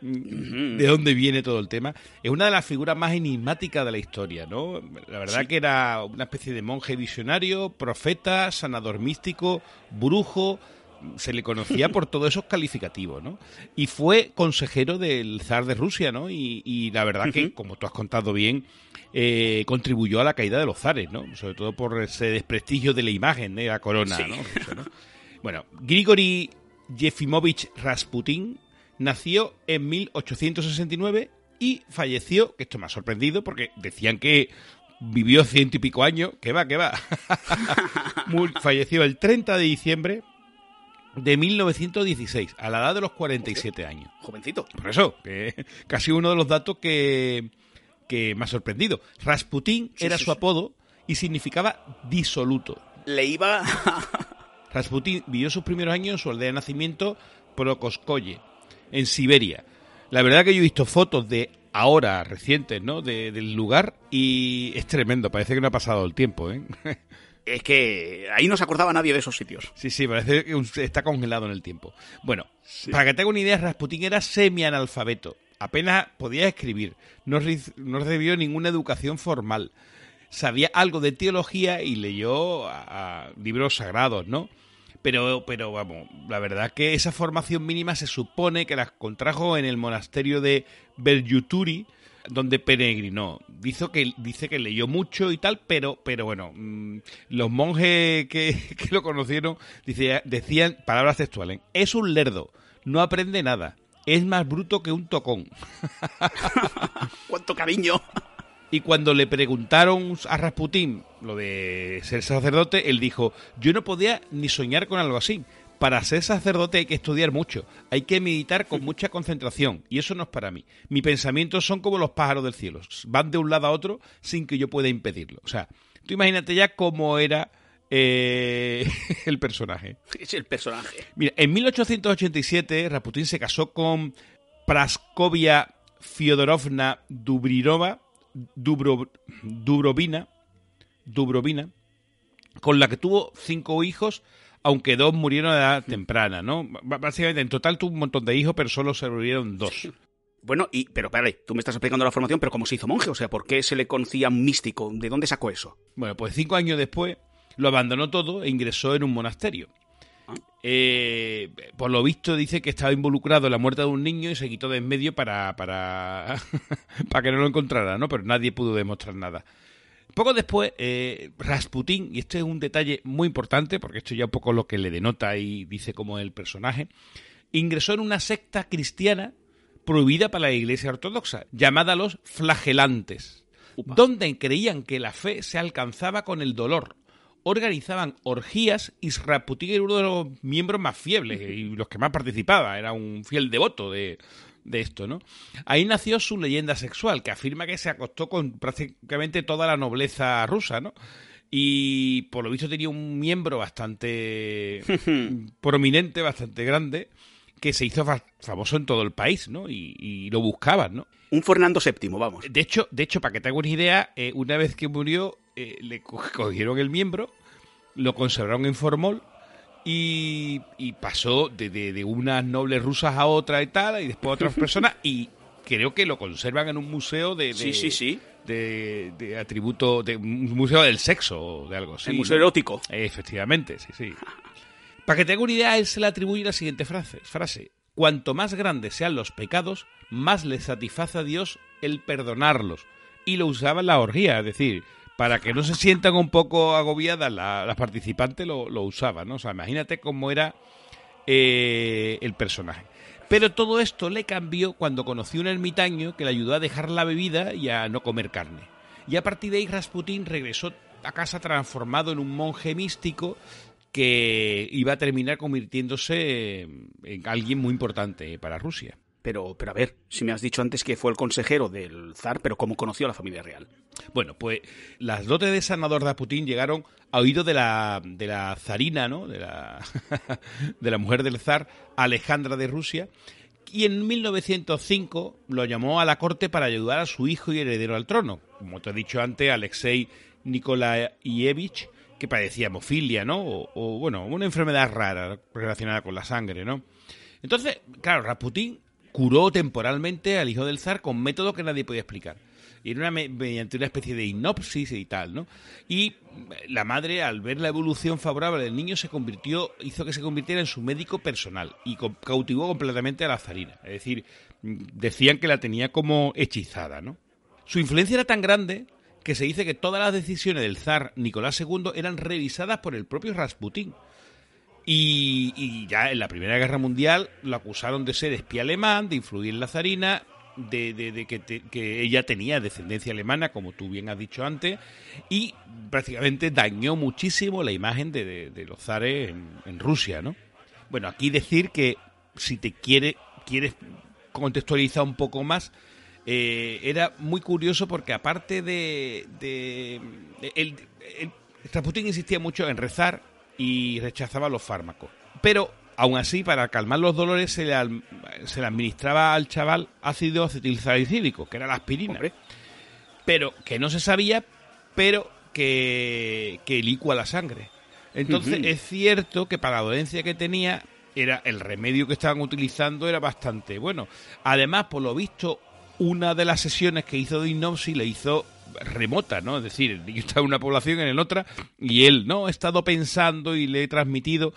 de dónde viene todo el tema. Es una de las figuras más enigmáticas de la historia, ¿no? La verdad
Sí.
que era una especie de monje visionario, profeta, sanador místico, brujo, se le conocía por todos esos calificativos, ¿no? Y fue consejero del zar de Rusia, ¿no? Y, y la verdad que, como tú has contado bien, eh, contribuyó a la caída de los zares, ¿no? Sobre todo por ese desprestigio de la imagen de la corona,
Sí.
¿no? Bueno, Grigori Yefimovich Rasputin nació en 1869 y falleció, que esto me ha sorprendido porque decían que vivió ciento y pico años, que va, que va. Falleció el 30 de diciembre de 1916, a la edad de los 47 años.
Jovencito.
Por eso, que casi uno de los datos que, que me ha sorprendido. Rasputín
Sí,
era
sí,
su
sí.
apodo y significaba disoluto.
Le iba...
Rasputín vivió sus primeros años en su aldea de nacimiento, Prokoskoye, en Siberia. La verdad que yo he visto fotos de ahora, recientes, ¿no? De- del lugar y es tremendo, parece que no ha pasado el tiempo, ¿eh?
es que ahí no se acordaba nadie de esos sitios.
Sí, sí, parece que está congelado en el tiempo. Bueno, para que te haga una idea, Rasputín era semi-analfabeto. Apenas podía escribir. No, re- no recibió ninguna educación formal. Sabía algo de teología y leyó a- a libros sagrados, ¿no? Pero, pero vamos, la verdad que esa formación mínima se supone que la contrajo en el monasterio de Beryuturi, donde peregrinó. Dice que, dice que leyó mucho y tal, pero, pero bueno, mm, los monjes que, lo conocieron decían palabras textuales. Es un lerdo, no aprende nada, es más bruto que un tocón.
¡Cuánto cariño!
Y cuando le preguntaron a Rasputín lo de ser sacerdote, él dijo, yo no podía ni soñar con algo así. Para ser sacerdote hay que estudiar mucho, hay que meditar con mucha concentración, y eso no es para mí. Mis pensamientos son como los pájaros del cielo, van de un lado a otro sin que yo pueda impedirlo. O sea, tú imagínate ya cómo era eh, el personaje.
Es el personaje.
Mira, en 1887 Rasputín se casó con Praskovia Fyodorovna Dubrinova, Dubro- Dubrovina, Dubrovina, con la que tuvo cinco hijos, aunque dos murieron a edad temprana, ¿no? Básicamente, en total tuvo un montón de hijos, pero solo sobrevivieron dos.
Bueno, y pero espérate, tú me estás explicando la formación, pero ¿cómo se hizo monje? O sea, ¿por qué se le conocía místico? ¿De dónde sacó eso?
Bueno, pues cinco años después lo abandonó todo e ingresó en un monasterio. Eh, por lo visto dice que estaba involucrado en la muerte de un niño y se quitó de en medio para, para, para que no lo encontrara, ¿no? Pero nadie pudo demostrar nada. Poco después, eh, Rasputín, y este es un detalle muy importante, porque esto ya un poco lo que le denota y dice como el personaje, ingresó en una secta cristiana prohibida para la iglesia ortodoxa, llamada los flagelantes,
Upa.
donde creían que la fe se alcanzaba con el dolor. Organizaban orgías y Rasputín era uno de los miembros más fieles y los que más participaba, era un fiel devoto de, de esto, ¿no? Ahí nació su leyenda sexual, que afirma que se acostó con prácticamente toda la nobleza rusa, ¿no? Y por lo visto tenía un miembro bastante prominente, bastante grande, que se hizo fa- famoso en todo el país, ¿no? Y, y lo buscaban, ¿no?
Un Fernando VII, vamos.
De hecho, de hecho, para que te hagas una idea, eh, una vez que murió, eh, le co- cogieron el miembro, lo conservaron en formol y, y pasó de, de- de unas nobles rusas a otra y tal, y después a otras personas, y creo que lo conservan en un museo de, de-
Sí, sí, sí.
de, de atributo, de un museo del sexo o de algo así.
el museo erótico.
Efectivamente, sí, sí. Para que te haga una idea, él se le atribuye la siguiente frase, frase. Cuanto más grandes sean los pecados, más le satisface a Dios el perdonarlos. Y lo usaba en la orgía, es decir, para que no se sientan un poco agobiadas la- las participantes, lo, lo usaba, ¿no? O sea, imagínate cómo era eh, el personaje. Pero todo esto le cambió cuando conoció un ermitaño que le ayudó a dejar la bebida y a no comer carne. Y a partir de ahí Rasputín regresó a casa transformado en un monje místico que iba a terminar convirtiéndose en alguien muy importante para Rusia.
Pero, pero a ver, si me has dicho antes que fue el consejero del zar, pero ¿cómo conoció a la familia real?
Bueno, pues las dotes de sanador de Putin llegaron a oídos de la, de la zarina, ¿no? De la, de la mujer del zar, Alejandra de Rusia, y en 1905 lo llamó a la corte para ayudar a su hijo y heredero al trono, como te he dicho antes, Alexei Nikolaevich, que padecía hemofilia, ¿no? O, bueno, una enfermedad rara relacionada con la sangre, ¿no? Entonces, claro, Rasputín curó temporalmente al hijo del zar con métodos que nadie podía explicar. Y era una, me- mediante una especie de hipnosis y tal, ¿no? Y la madre, al ver la evolución favorable del niño, se convirtió, hizo que se convirtiera en su médico personal y cautivó completamente a la zarina. Es decir, mm, decían que la tenía como hechizada, ¿no? Su influencia era tan grande que se dice que todas las decisiones del zar Nicolás II eran revisadas por el propio Rasputín. Y, ya en la Primera Guerra Mundial lo acusaron de ser espía alemán, de influir en la zarina, de, que, ella tenía descendencia alemana, como tú bien has dicho antes, y prácticamente dañó muchísimo la imagen de, de- los zares en, en Rusia, ¿no? Bueno, aquí decir que si te quiere, quieres contextualizar un poco más, eh, era muy curioso porque aparte de... de, de- el, el- Rasputín insistía mucho en rezar y rechazaba los fármacos. Pero, aún así, para calmar los dolores se le, al- se le administraba al chaval ácido acetilsalicílico, que era la aspirina.
Hombre.
Pero que no se sabía, pero que, que licua la sangre. Entonces, es cierto que para la dolencia que tenía, era el remedio que estaban utilizando era bastante bueno. Además, por lo visto, una de las sesiones que hizo de hipnosis le hizo remota, ¿no? Es decir, el niño estaba en una población, en otra, y él, no, he estado pensando y le he transmitido.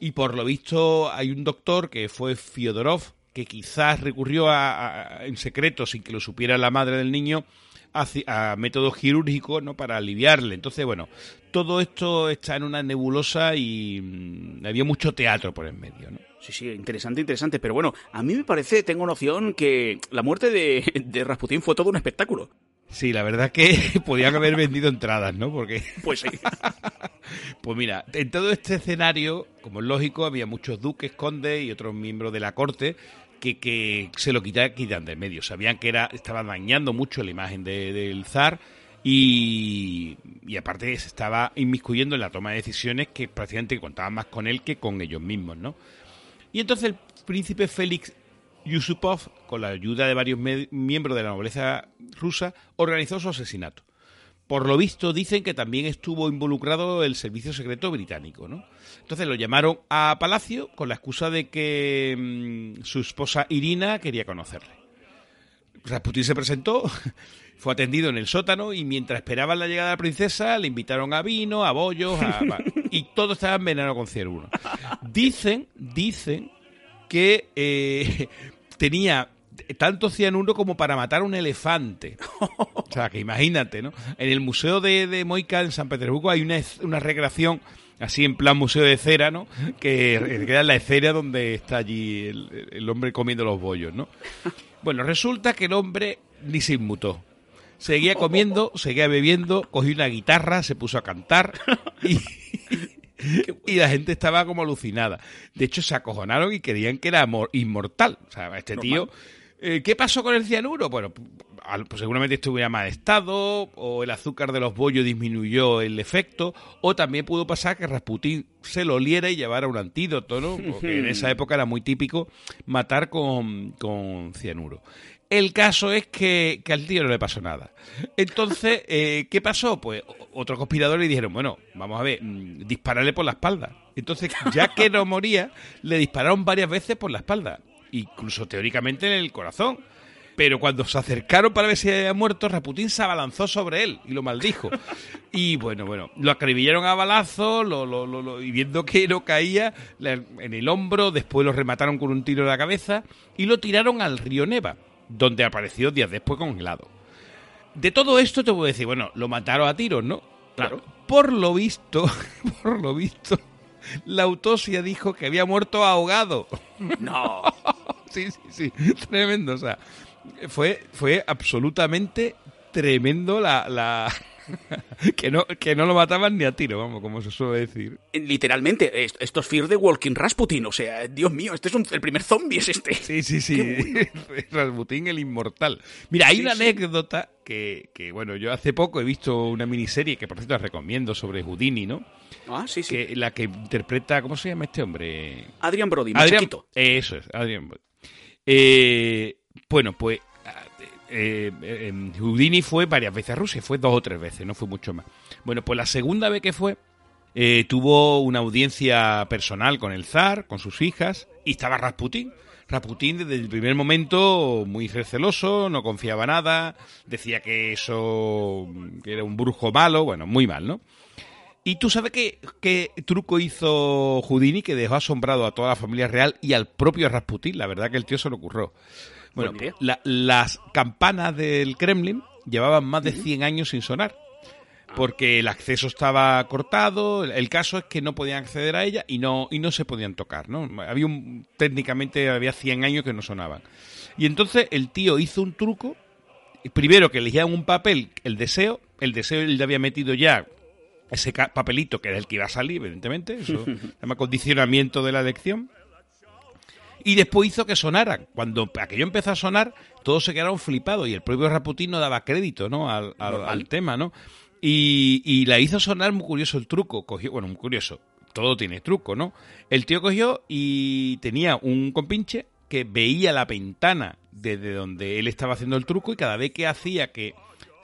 Y por lo visto hay un doctor que fue Fyodorov, que quizás recurrió a- en secreto, sin que lo supiera la madre del niño, a, a métodos quirúrgicos, ¿no? Para aliviarle. Entonces, bueno, todo esto está en una nebulosa y mm, había mucho teatro por en medio, ¿no?
Sí, sí, interesante, interesante. Pero bueno, a mí me parece, tengo noción que la muerte de, de Rasputín fue todo un espectáculo.
Sí, la verdad que podían haber vendido entradas, ¿no? Porque
Pues sí.
Pues mira, en todo este escenario, como es lógico, había muchos duques, condes y otros miembros de la corte que, que se lo quitaban, quitan del medio. Sabían que era estaba dañando mucho la imagen de- del zar y, y aparte se estaba inmiscuyendo en la toma de decisiones que prácticamente contaban más con él que con ellos mismos, ¿no? Y entonces el príncipe Félix Yusupov, con la ayuda de varios miembros de la nobleza rusa, organizó su asesinato. Por lo visto, dicen que también estuvo involucrado el servicio secreto británico, ¿no? Entonces lo llamaron a Palacio con la excusa de que mm, su esposa Irina quería conocerle. Rasputín se presentó, fue atendido en el sótano y mientras esperaban la llegada de la princesa le invitaron a vino, a bollos, a- y todo estaba envenenado con cianuro. Dicen, dicen que eh, tenía tanto cianuro como para matar a un elefante. O sea, que imagínate, ¿no? En el Museo de, de Moica, en San Petersburgo, hay una, una recreación así en plan museo de cera, ¿no? Que queda la escena donde está allí el, el hombre comiendo los bollos, ¿no? Bueno, resulta que el hombre ni se inmutó. Seguía comiendo, seguía bebiendo, cogió una guitarra, se puso a cantar y, y la gente estaba como alucinada. De hecho, se acojonaron y creían que era inmortal. O sea, este tío... eh, ¿Qué pasó con el cianuro? Bueno, pues seguramente estuviera mal estado, o el azúcar de los bollos disminuyó el efecto, o también pudo pasar que Rasputín se lo oliera y llevara un antídoto, ¿no? Porque en esa época era muy típico matar con, con cianuro. El caso es que, que al tío no le pasó nada. Entonces, eh, ¿qué pasó? Pues otros conspiradores le dijeron, bueno, vamos a ver, mm, dispararle por la espalda. Entonces, ya que no moría, le dispararon varias veces por la espalda, incluso teóricamente en el corazón. Pero cuando se acercaron para ver si había muerto, Raputín se abalanzó sobre él y lo maldijo. Y bueno, bueno, lo acribillaron a balazos lo, lo- lo- lo- y viendo que no caía en el hombro, después lo remataron con un tiro en la cabeza y lo tiraron al río Neva, donde apareció días después congelado. De todo esto te voy a decir, bueno, lo mataron a tiros, ¿no?
Claro.
Por lo visto, por lo visto, la autopsia dijo que había muerto ahogado.
No.
Sí, sí, sí, tremendo. O sea, fue, fue absolutamente tremendo la, la, que, no, que no lo mataban ni a tiro, vamos, como se suele decir.
Literalmente, est- esto es Fear the Walking Rasputin. O sea, Dios mío, este es un- el primer zombie, es este.
Sí, sí, sí. Rasputín el inmortal. Mira, hay
Sí,
una
sí.
anécdota que, que, bueno, yo hace poco he visto una miniserie que por cierto la recomiendo sobre Houdini, ¿no?
Ah, sí, sí.
Que, la que interpreta, ¿cómo se llama este hombre?
Adrian Brody,
eso es, Adrián. Brody. Eh, bueno, pues eh, eh, Houdini fue varias veces a Rusia, fue dos o tres veces, no fue mucho más. Bueno, pues la segunda vez que fue, eh, tuvo una audiencia personal con el zar, con sus hijas, y estaba Rasputín. Rasputín desde el primer momento muy receloso, no confiaba nada, decía que eso que era un brujo malo, bueno, muy mal, ¿no? Y tú sabes qué, qué truco hizo Houdini que dejó asombrado a toda la familia real y al propio Rasputín. La verdad que el tío se lo ocurrió. Bueno, la- las campanas del Kremlin llevaban más de 100 años sin sonar. Porque el acceso estaba cortado, el- caso es que no podían acceder a ella y no, y no se podían tocar, ¿no? Había un, técnicamente había 100 años que no sonaban. Y entonces el tío hizo un truco, primero que elegía en un papel el deseo, el deseo él le había metido ya ese papelito que era el que iba a salir, evidentemente, eso se llama condicionamiento de la elección. Y después hizo que sonaran. Cuando aquello empezó a sonar, todos se quedaron flipados y el propio Raputín no daba crédito ¿no? al, al-
Normal.
al tema, ¿no? Y, y la hizo sonar muy curioso el truco. Cogió, bueno, muy curioso. Todo tiene truco, ¿no? El tío cogió y tenía un compinche que veía la ventana desde donde él estaba haciendo el truco y cada vez que hacía que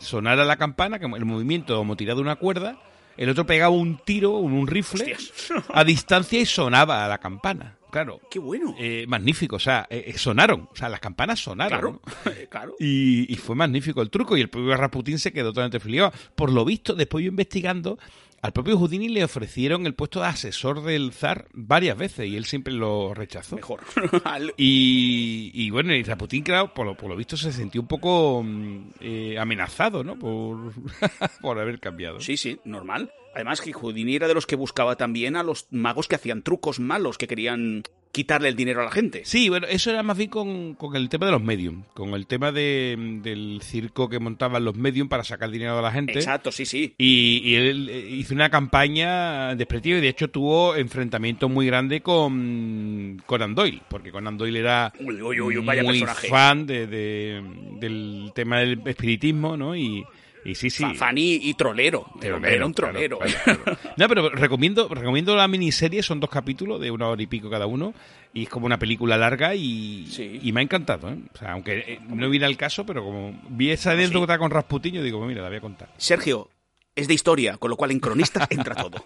sonara la campana, que el movimiento como tirado de una cuerda, el otro pegaba un tiro, un, un rifle,
Hostias.
a distancia y sonaba a la campana. Claro.
Qué bueno.
Eh, magnífico, o sea, eh, eh, sonaron, o sea, las campanas sonaron.
claro,
¿no?
claro.
Y, y fue magnífico el truco y el propio Rasputín se quedó totalmente flipado. Por lo visto, después yo investigando, al propio Houdini le ofrecieron el puesto de asesor del zar varias veces y él siempre lo rechazó.
Mejor.
Y bueno, y Rasputín, claro, por lo, por lo visto se sintió un poco mm, eh, amenazado, ¿no? Por, por haber cambiado.
Sí, sí, normal. Además que Houdini era de los que buscaba también a los magos que hacían trucos malos, que querían quitarle el dinero a la gente.
Sí, bueno, eso era más bien con, con el tema de los medium, con el tema de, del circo que montaban los medium para sacar dinero de la gente.
Exacto, sí, sí.
Y, y él eh, hizo una campaña despreciativa y de hecho tuvo enfrentamientos muy grandes con Conan Doyle, porque Conan Doyle era
Uy, uy, uy, vaya
muy
personaje.
fan de, de- del tema del espiritismo, ¿no? Y, y sí, sí.
Fanny y trolero. Era un- era un
claro,
trolero.
claro, claro. No, pero recomiendo, recomiendo la miniserie, son dos capítulos de una hora y pico cada uno, y es como una película larga y,
Sí.
y me ha encantado, ¿eh? O sea, aunque eh, no viene al caso, pero como vi esa
sí.
anécdota con Rasputin, yo digo, mira, la voy a contar.
Sergio, es de historia, con lo cual en cronistas entra todo.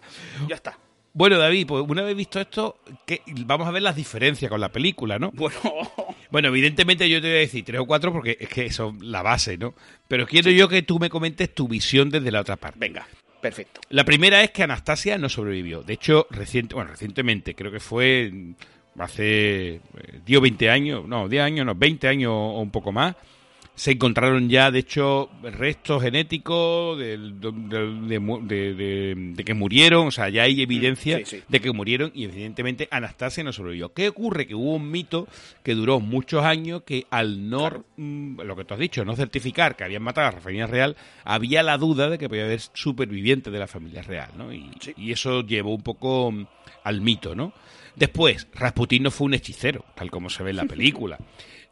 Ya está.
Bueno, David, pues una vez visto esto, que vamos a ver las diferencias con la película, ¿no?
Bueno,
Bueno, evidentemente yo te voy a decir tres o cuatro porque es que son la base, ¿no? Pero quiero yo que tú me comentes tu visión desde la otra parte.
venga, perfecto.
La primera es que Anastasia no sobrevivió. De hecho, reciente, bueno, recientemente, creo que fue hace eh, 10 o 20 años, no, 10 años, no, 20 años o un poco más, se encontraron ya, de hecho, restos genéticos de, de- de- de que murieron, o sea, ya hay evidencia
sí, sí.
de que murieron y evidentemente Anastasia no sobrevivió. ¿Qué ocurre? Que hubo un mito que duró muchos años que al no, mm, lo que tú has dicho, no certificar que habían matado a la familia real, había la duda de que podía haber supervivientes de la familia real, ¿no? Y,
Sí.
y eso llevó un poco mm, al mito, ¿no? Después, Rasputín no fue un hechicero, tal como se ve en la película.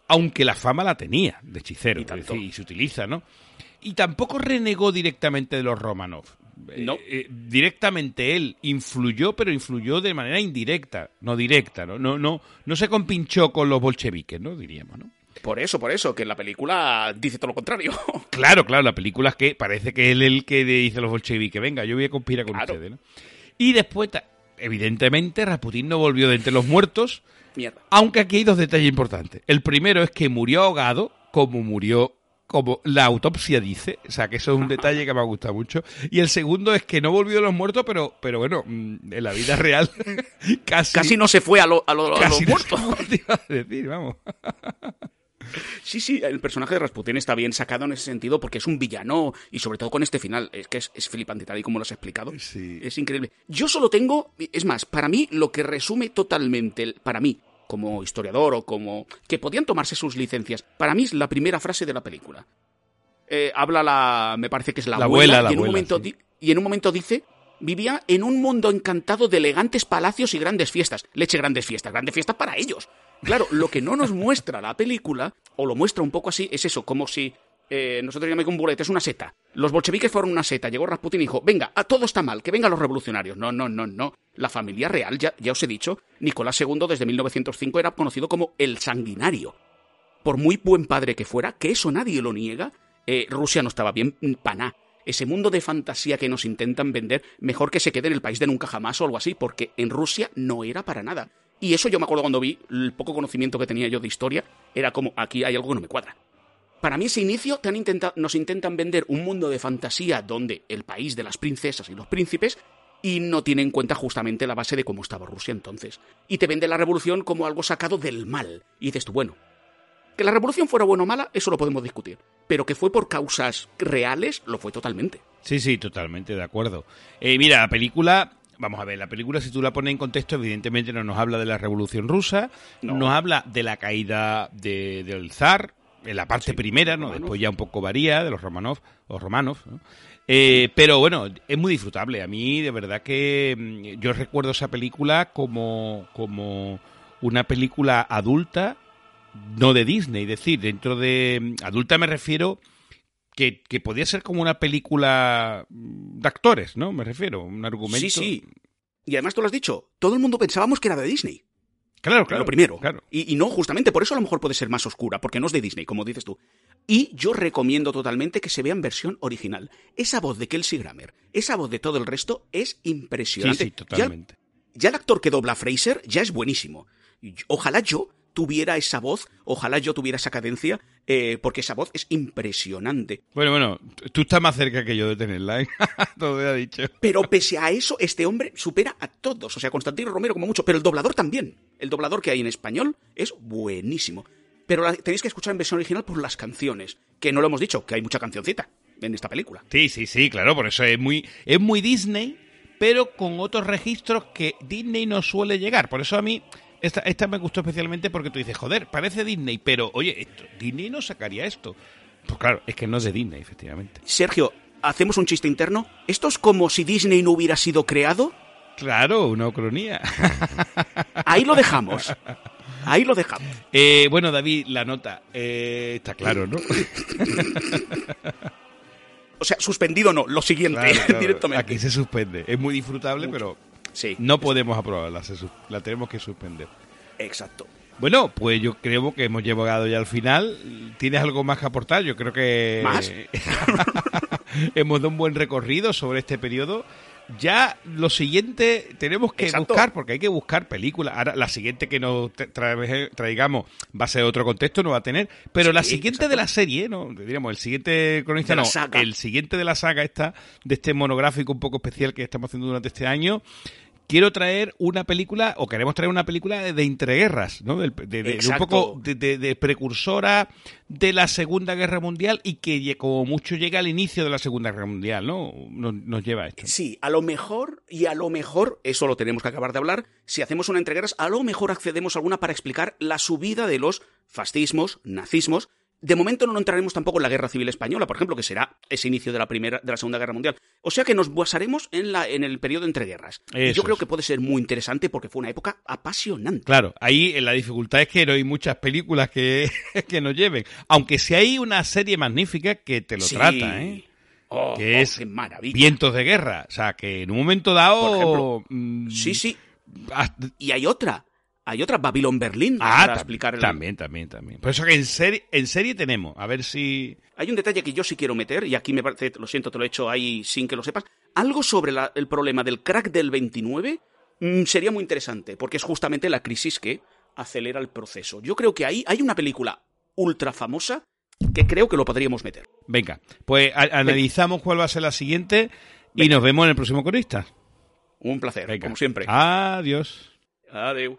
Aunque la fama la tenía de hechicero,
Y
es
tanto.
decir, y se utiliza, ¿no? Y tampoco renegó directamente de los Romanov. Eh,
No.
eh, directamente él influyó, pero influyó de manera indirecta, no directa, ¿no? No, no, no se compinchó con los bolcheviques, ¿no? Diríamos, ¿no?
Por eso, por eso, que en la película dice todo lo contrario.
Claro, claro, la película es que parece que él es el que dice a los bolcheviques, venga, yo voy a conspirar con
Claro.
ustedes, ¿no? Y después, evidentemente, Rasputín no volvió de entre los muertos,
Mierda.
aunque aquí hay dos detalles importantes. El primero es que murió ahogado, como murió, como la autopsia dice, o sea, que eso es un detalle que me ha gustado mucho. Y el segundo es que no volvió de los muertos, pero, pero bueno, mm, en la vida real casi,
Casi no se fue a, lo- a lo- a los muertos.
te iba a decir, vamos.
Sí, sí, el personaje de Rasputin está bien sacado en ese sentido porque es un villano y sobre todo con este final. Es que es, es flipante tal y como lo has explicado.
Sí.
Es increíble. Yo solo tengo, es más, para mí lo que resume totalmente, para mí, como historiador o como que podían tomarse sus licencias, para mí es la primera frase de la película. eh, habla la, me parece que es la,
La
abuela,
abuela, la
y, en un momento
sí.
y en un momento dice, vivía en un mundo encantado de elegantes palacios y grandes fiestas. Leche grandes fiestas, grandes fiestas para ellos. Claro, lo que no nos muestra la película, o lo muestra un poco así, es eso, como si eh, nosotros llamamos un bullet, es una seta. Los bolcheviques fueron una seta, llegó Rasputin y dijo, venga, a todo está mal, que vengan los revolucionarios. No, no, no, no. La familia real, ya, ya os he dicho, Nicolás II desde 1905 era conocido como el sanguinario por muy buen padre que fuera, que eso nadie lo niega, eh, Rusia no estaba bien paná. Ese mundo de fantasía que nos intentan vender, mejor que se quede en el país de nunca jamás o algo así, porque en Rusia no era para nada. Y eso yo me acuerdo cuando vi el poco conocimiento que tenía yo de historia, era como, aquí hay algo que no me cuadra. Para mí ese inicio nos intentan vender un mundo de fantasía donde el país de las princesas y los príncipes y no tiene en cuenta justamente la base de cómo estaba Rusia entonces. Y te vende la revolución como algo sacado del mal. Y dices tú, bueno, que la revolución fuera buena o mala, eso lo podemos discutir. Pero que fue por causas reales, lo fue totalmente.
Sí, sí, totalmente de acuerdo. Eh, mira, la película, vamos a ver, la película si tú la pones en contexto, evidentemente no nos habla de la Revolución Rusa,
No.
nos habla de la caída de- del zar, en la parte
Sí,
primera, ¿no?
Romanov.
Después ya un poco varía, de los Romanov, o Romanov, ¿no? Eh, pero bueno, es muy disfrutable. A mí, de verdad que mm, yo recuerdo esa película como, como una película adulta, no de Disney, es decir, dentro de adulta me refiero que, que podía ser como una película de actores, ¿no? Me refiero, un argumento.
Sí, sí. Y además tú lo has dicho, todo el mundo pensábamos que era de Disney.
Claro, claro.
lo primero.
Claro.
Y, y no, justamente por eso a lo mejor puede ser más oscura, porque no es de Disney, como dices tú. Y yo recomiendo totalmente que se vea en versión original. Esa voz de Kelsey Grammer, esa voz de todo el resto es
Sí,
impresionante.
sí,
Ya-
totalmente.
ya el actor que dobla a Fraser ya es buenísimo. Ojalá yo tuviera esa voz, ojalá yo tuviera esa cadencia, eh, porque esa voz es impresionante.
Bueno, bueno, tú estás más cerca que yo de tenerla, ¿eh? Todo ha dicho.
Pero pese a eso, este hombre supera a todos. O sea, Constantino Romero como mucho, pero el doblador también. El doblador que hay en español es buenísimo. Pero la tenéis que escuchar en versión original por las canciones, que no lo hemos dicho, que hay mucha cancioncita en esta película.
Sí, sí, sí, claro, por eso es muy, es muy Disney, pero con otros registros que Disney no suele llegar. Por eso a mí esta, esta me gustó especialmente porque tú dices, joder, parece Disney, pero oye, esto, Disney no sacaría esto. Pues claro, es que no es de Disney, efectivamente.
Sergio, hacemos un chiste interno. ¿Esto es como si Disney no hubiera sido creado?
Claro, una ucronía.
Ahí lo dejamos. Ahí lo dejamos.
Eh, bueno, David, la nota. eh, está claro, ¿no?
O sea, suspendido no, lo siguiente,
Claro, claro.
directamente.
Aquí se suspende. Es muy disfrutable, pero
Sí,
no podemos aprobarla. se la tenemos que suspender.
exacto.
Bueno, pues yo creo que hemos llegado ya al final. ¿Tienes algo más que aportar? Yo creo que
¿Más?
hemos dado un buen recorrido sobre este periodo. Ya lo siguiente tenemos que
Exacto.
buscar, porque hay que buscar películas. Ahora, la siguiente que nos tra- traigamos va a ser otro contexto, no va a tener. Pero
Sí,
la siguiente
exacto.
de la serie, ¿no? Diríamos, el siguiente cronista, no,
saga.
el siguiente de la saga esta, de este monográfico un poco especial que estamos haciendo durante este año, quiero traer una película, o queremos traer una película de, de entreguerras, ¿no? De, de- de un poco de, precursora de la Segunda Guerra Mundial y que como mucho llega al inicio de la Segunda Guerra Mundial, ¿no? Nos, nos lleva a esto.
Sí, a lo mejor, y a lo mejor, eso lo tenemos que acabar de hablar, si hacemos una entreguerras, a lo mejor accedemos a alguna para explicar la subida de los fascismos, nazismos. De momento no entraremos tampoco en la Guerra Civil Española, por ejemplo, que será ese inicio de la primera, de la Segunda Guerra Mundial. O sea que nos basaremos en la, en el periodo entre guerras. Y yo creo
es.
que puede ser muy interesante porque fue una época apasionante.
Claro, ahí eh, la dificultad es que no hay muchas películas que, que nos lleven. Aunque sí hay una serie magnífica que te lo
Sí.
trata, ¿eh?
Oh,
Que
oh,
es
qué maravilla.
Vientos de guerra. O sea, que en un momento dado.
Por ejemplo,
mm,
Sí, sí. Y hay otra. Hay otra, Babylon Berlin.
Ah,
para explicar el-
también, también, también. Por eso que en serie, en serie tenemos. A ver si.
Hay un detalle que yo sí quiero meter, y aquí me parece, lo siento, te lo he hecho ahí sin que lo sepas. Algo sobre la- el problema del crack del 29 mm, sería muy interesante, porque es justamente la crisis que acelera el proceso. Yo creo que ahí hay una película ultra famosa que creo que lo podríamos meter.
Venga, pues a- analizamos cuál va a ser la siguiente y nos vemos en el próximo corista.
Un placer,
Venga.
como siempre.
Adiós.
Adeu.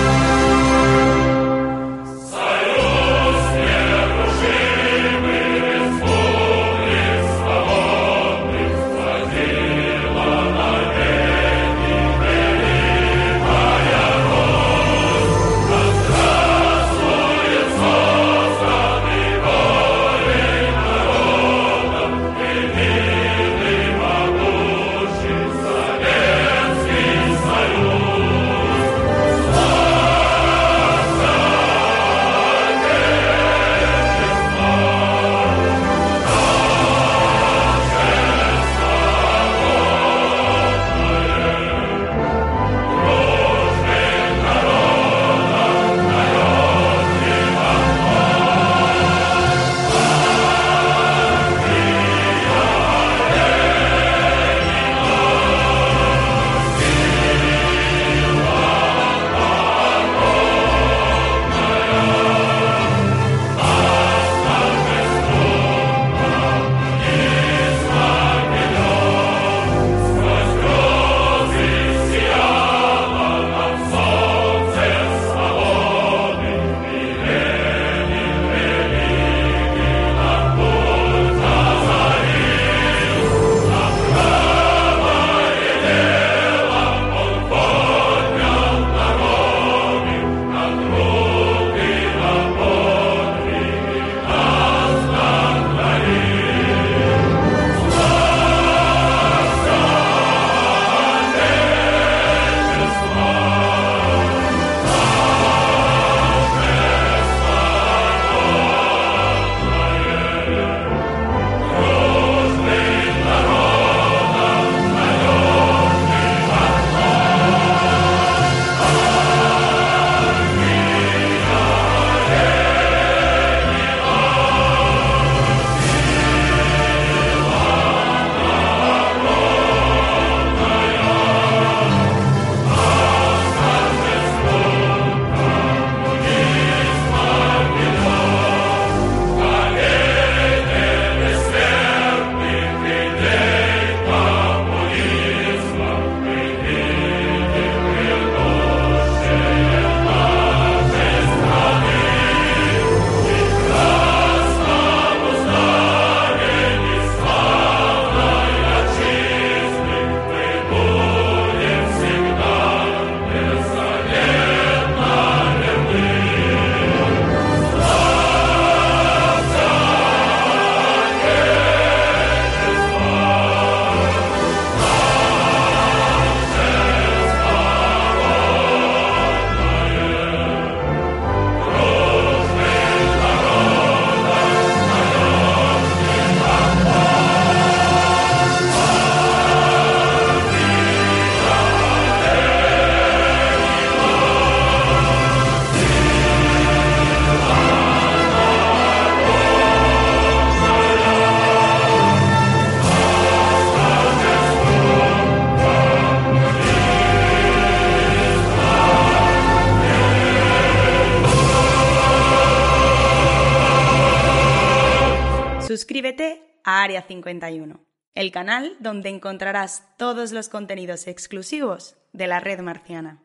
Área 51, el canal donde encontrarás todos los contenidos exclusivos de la red marciana.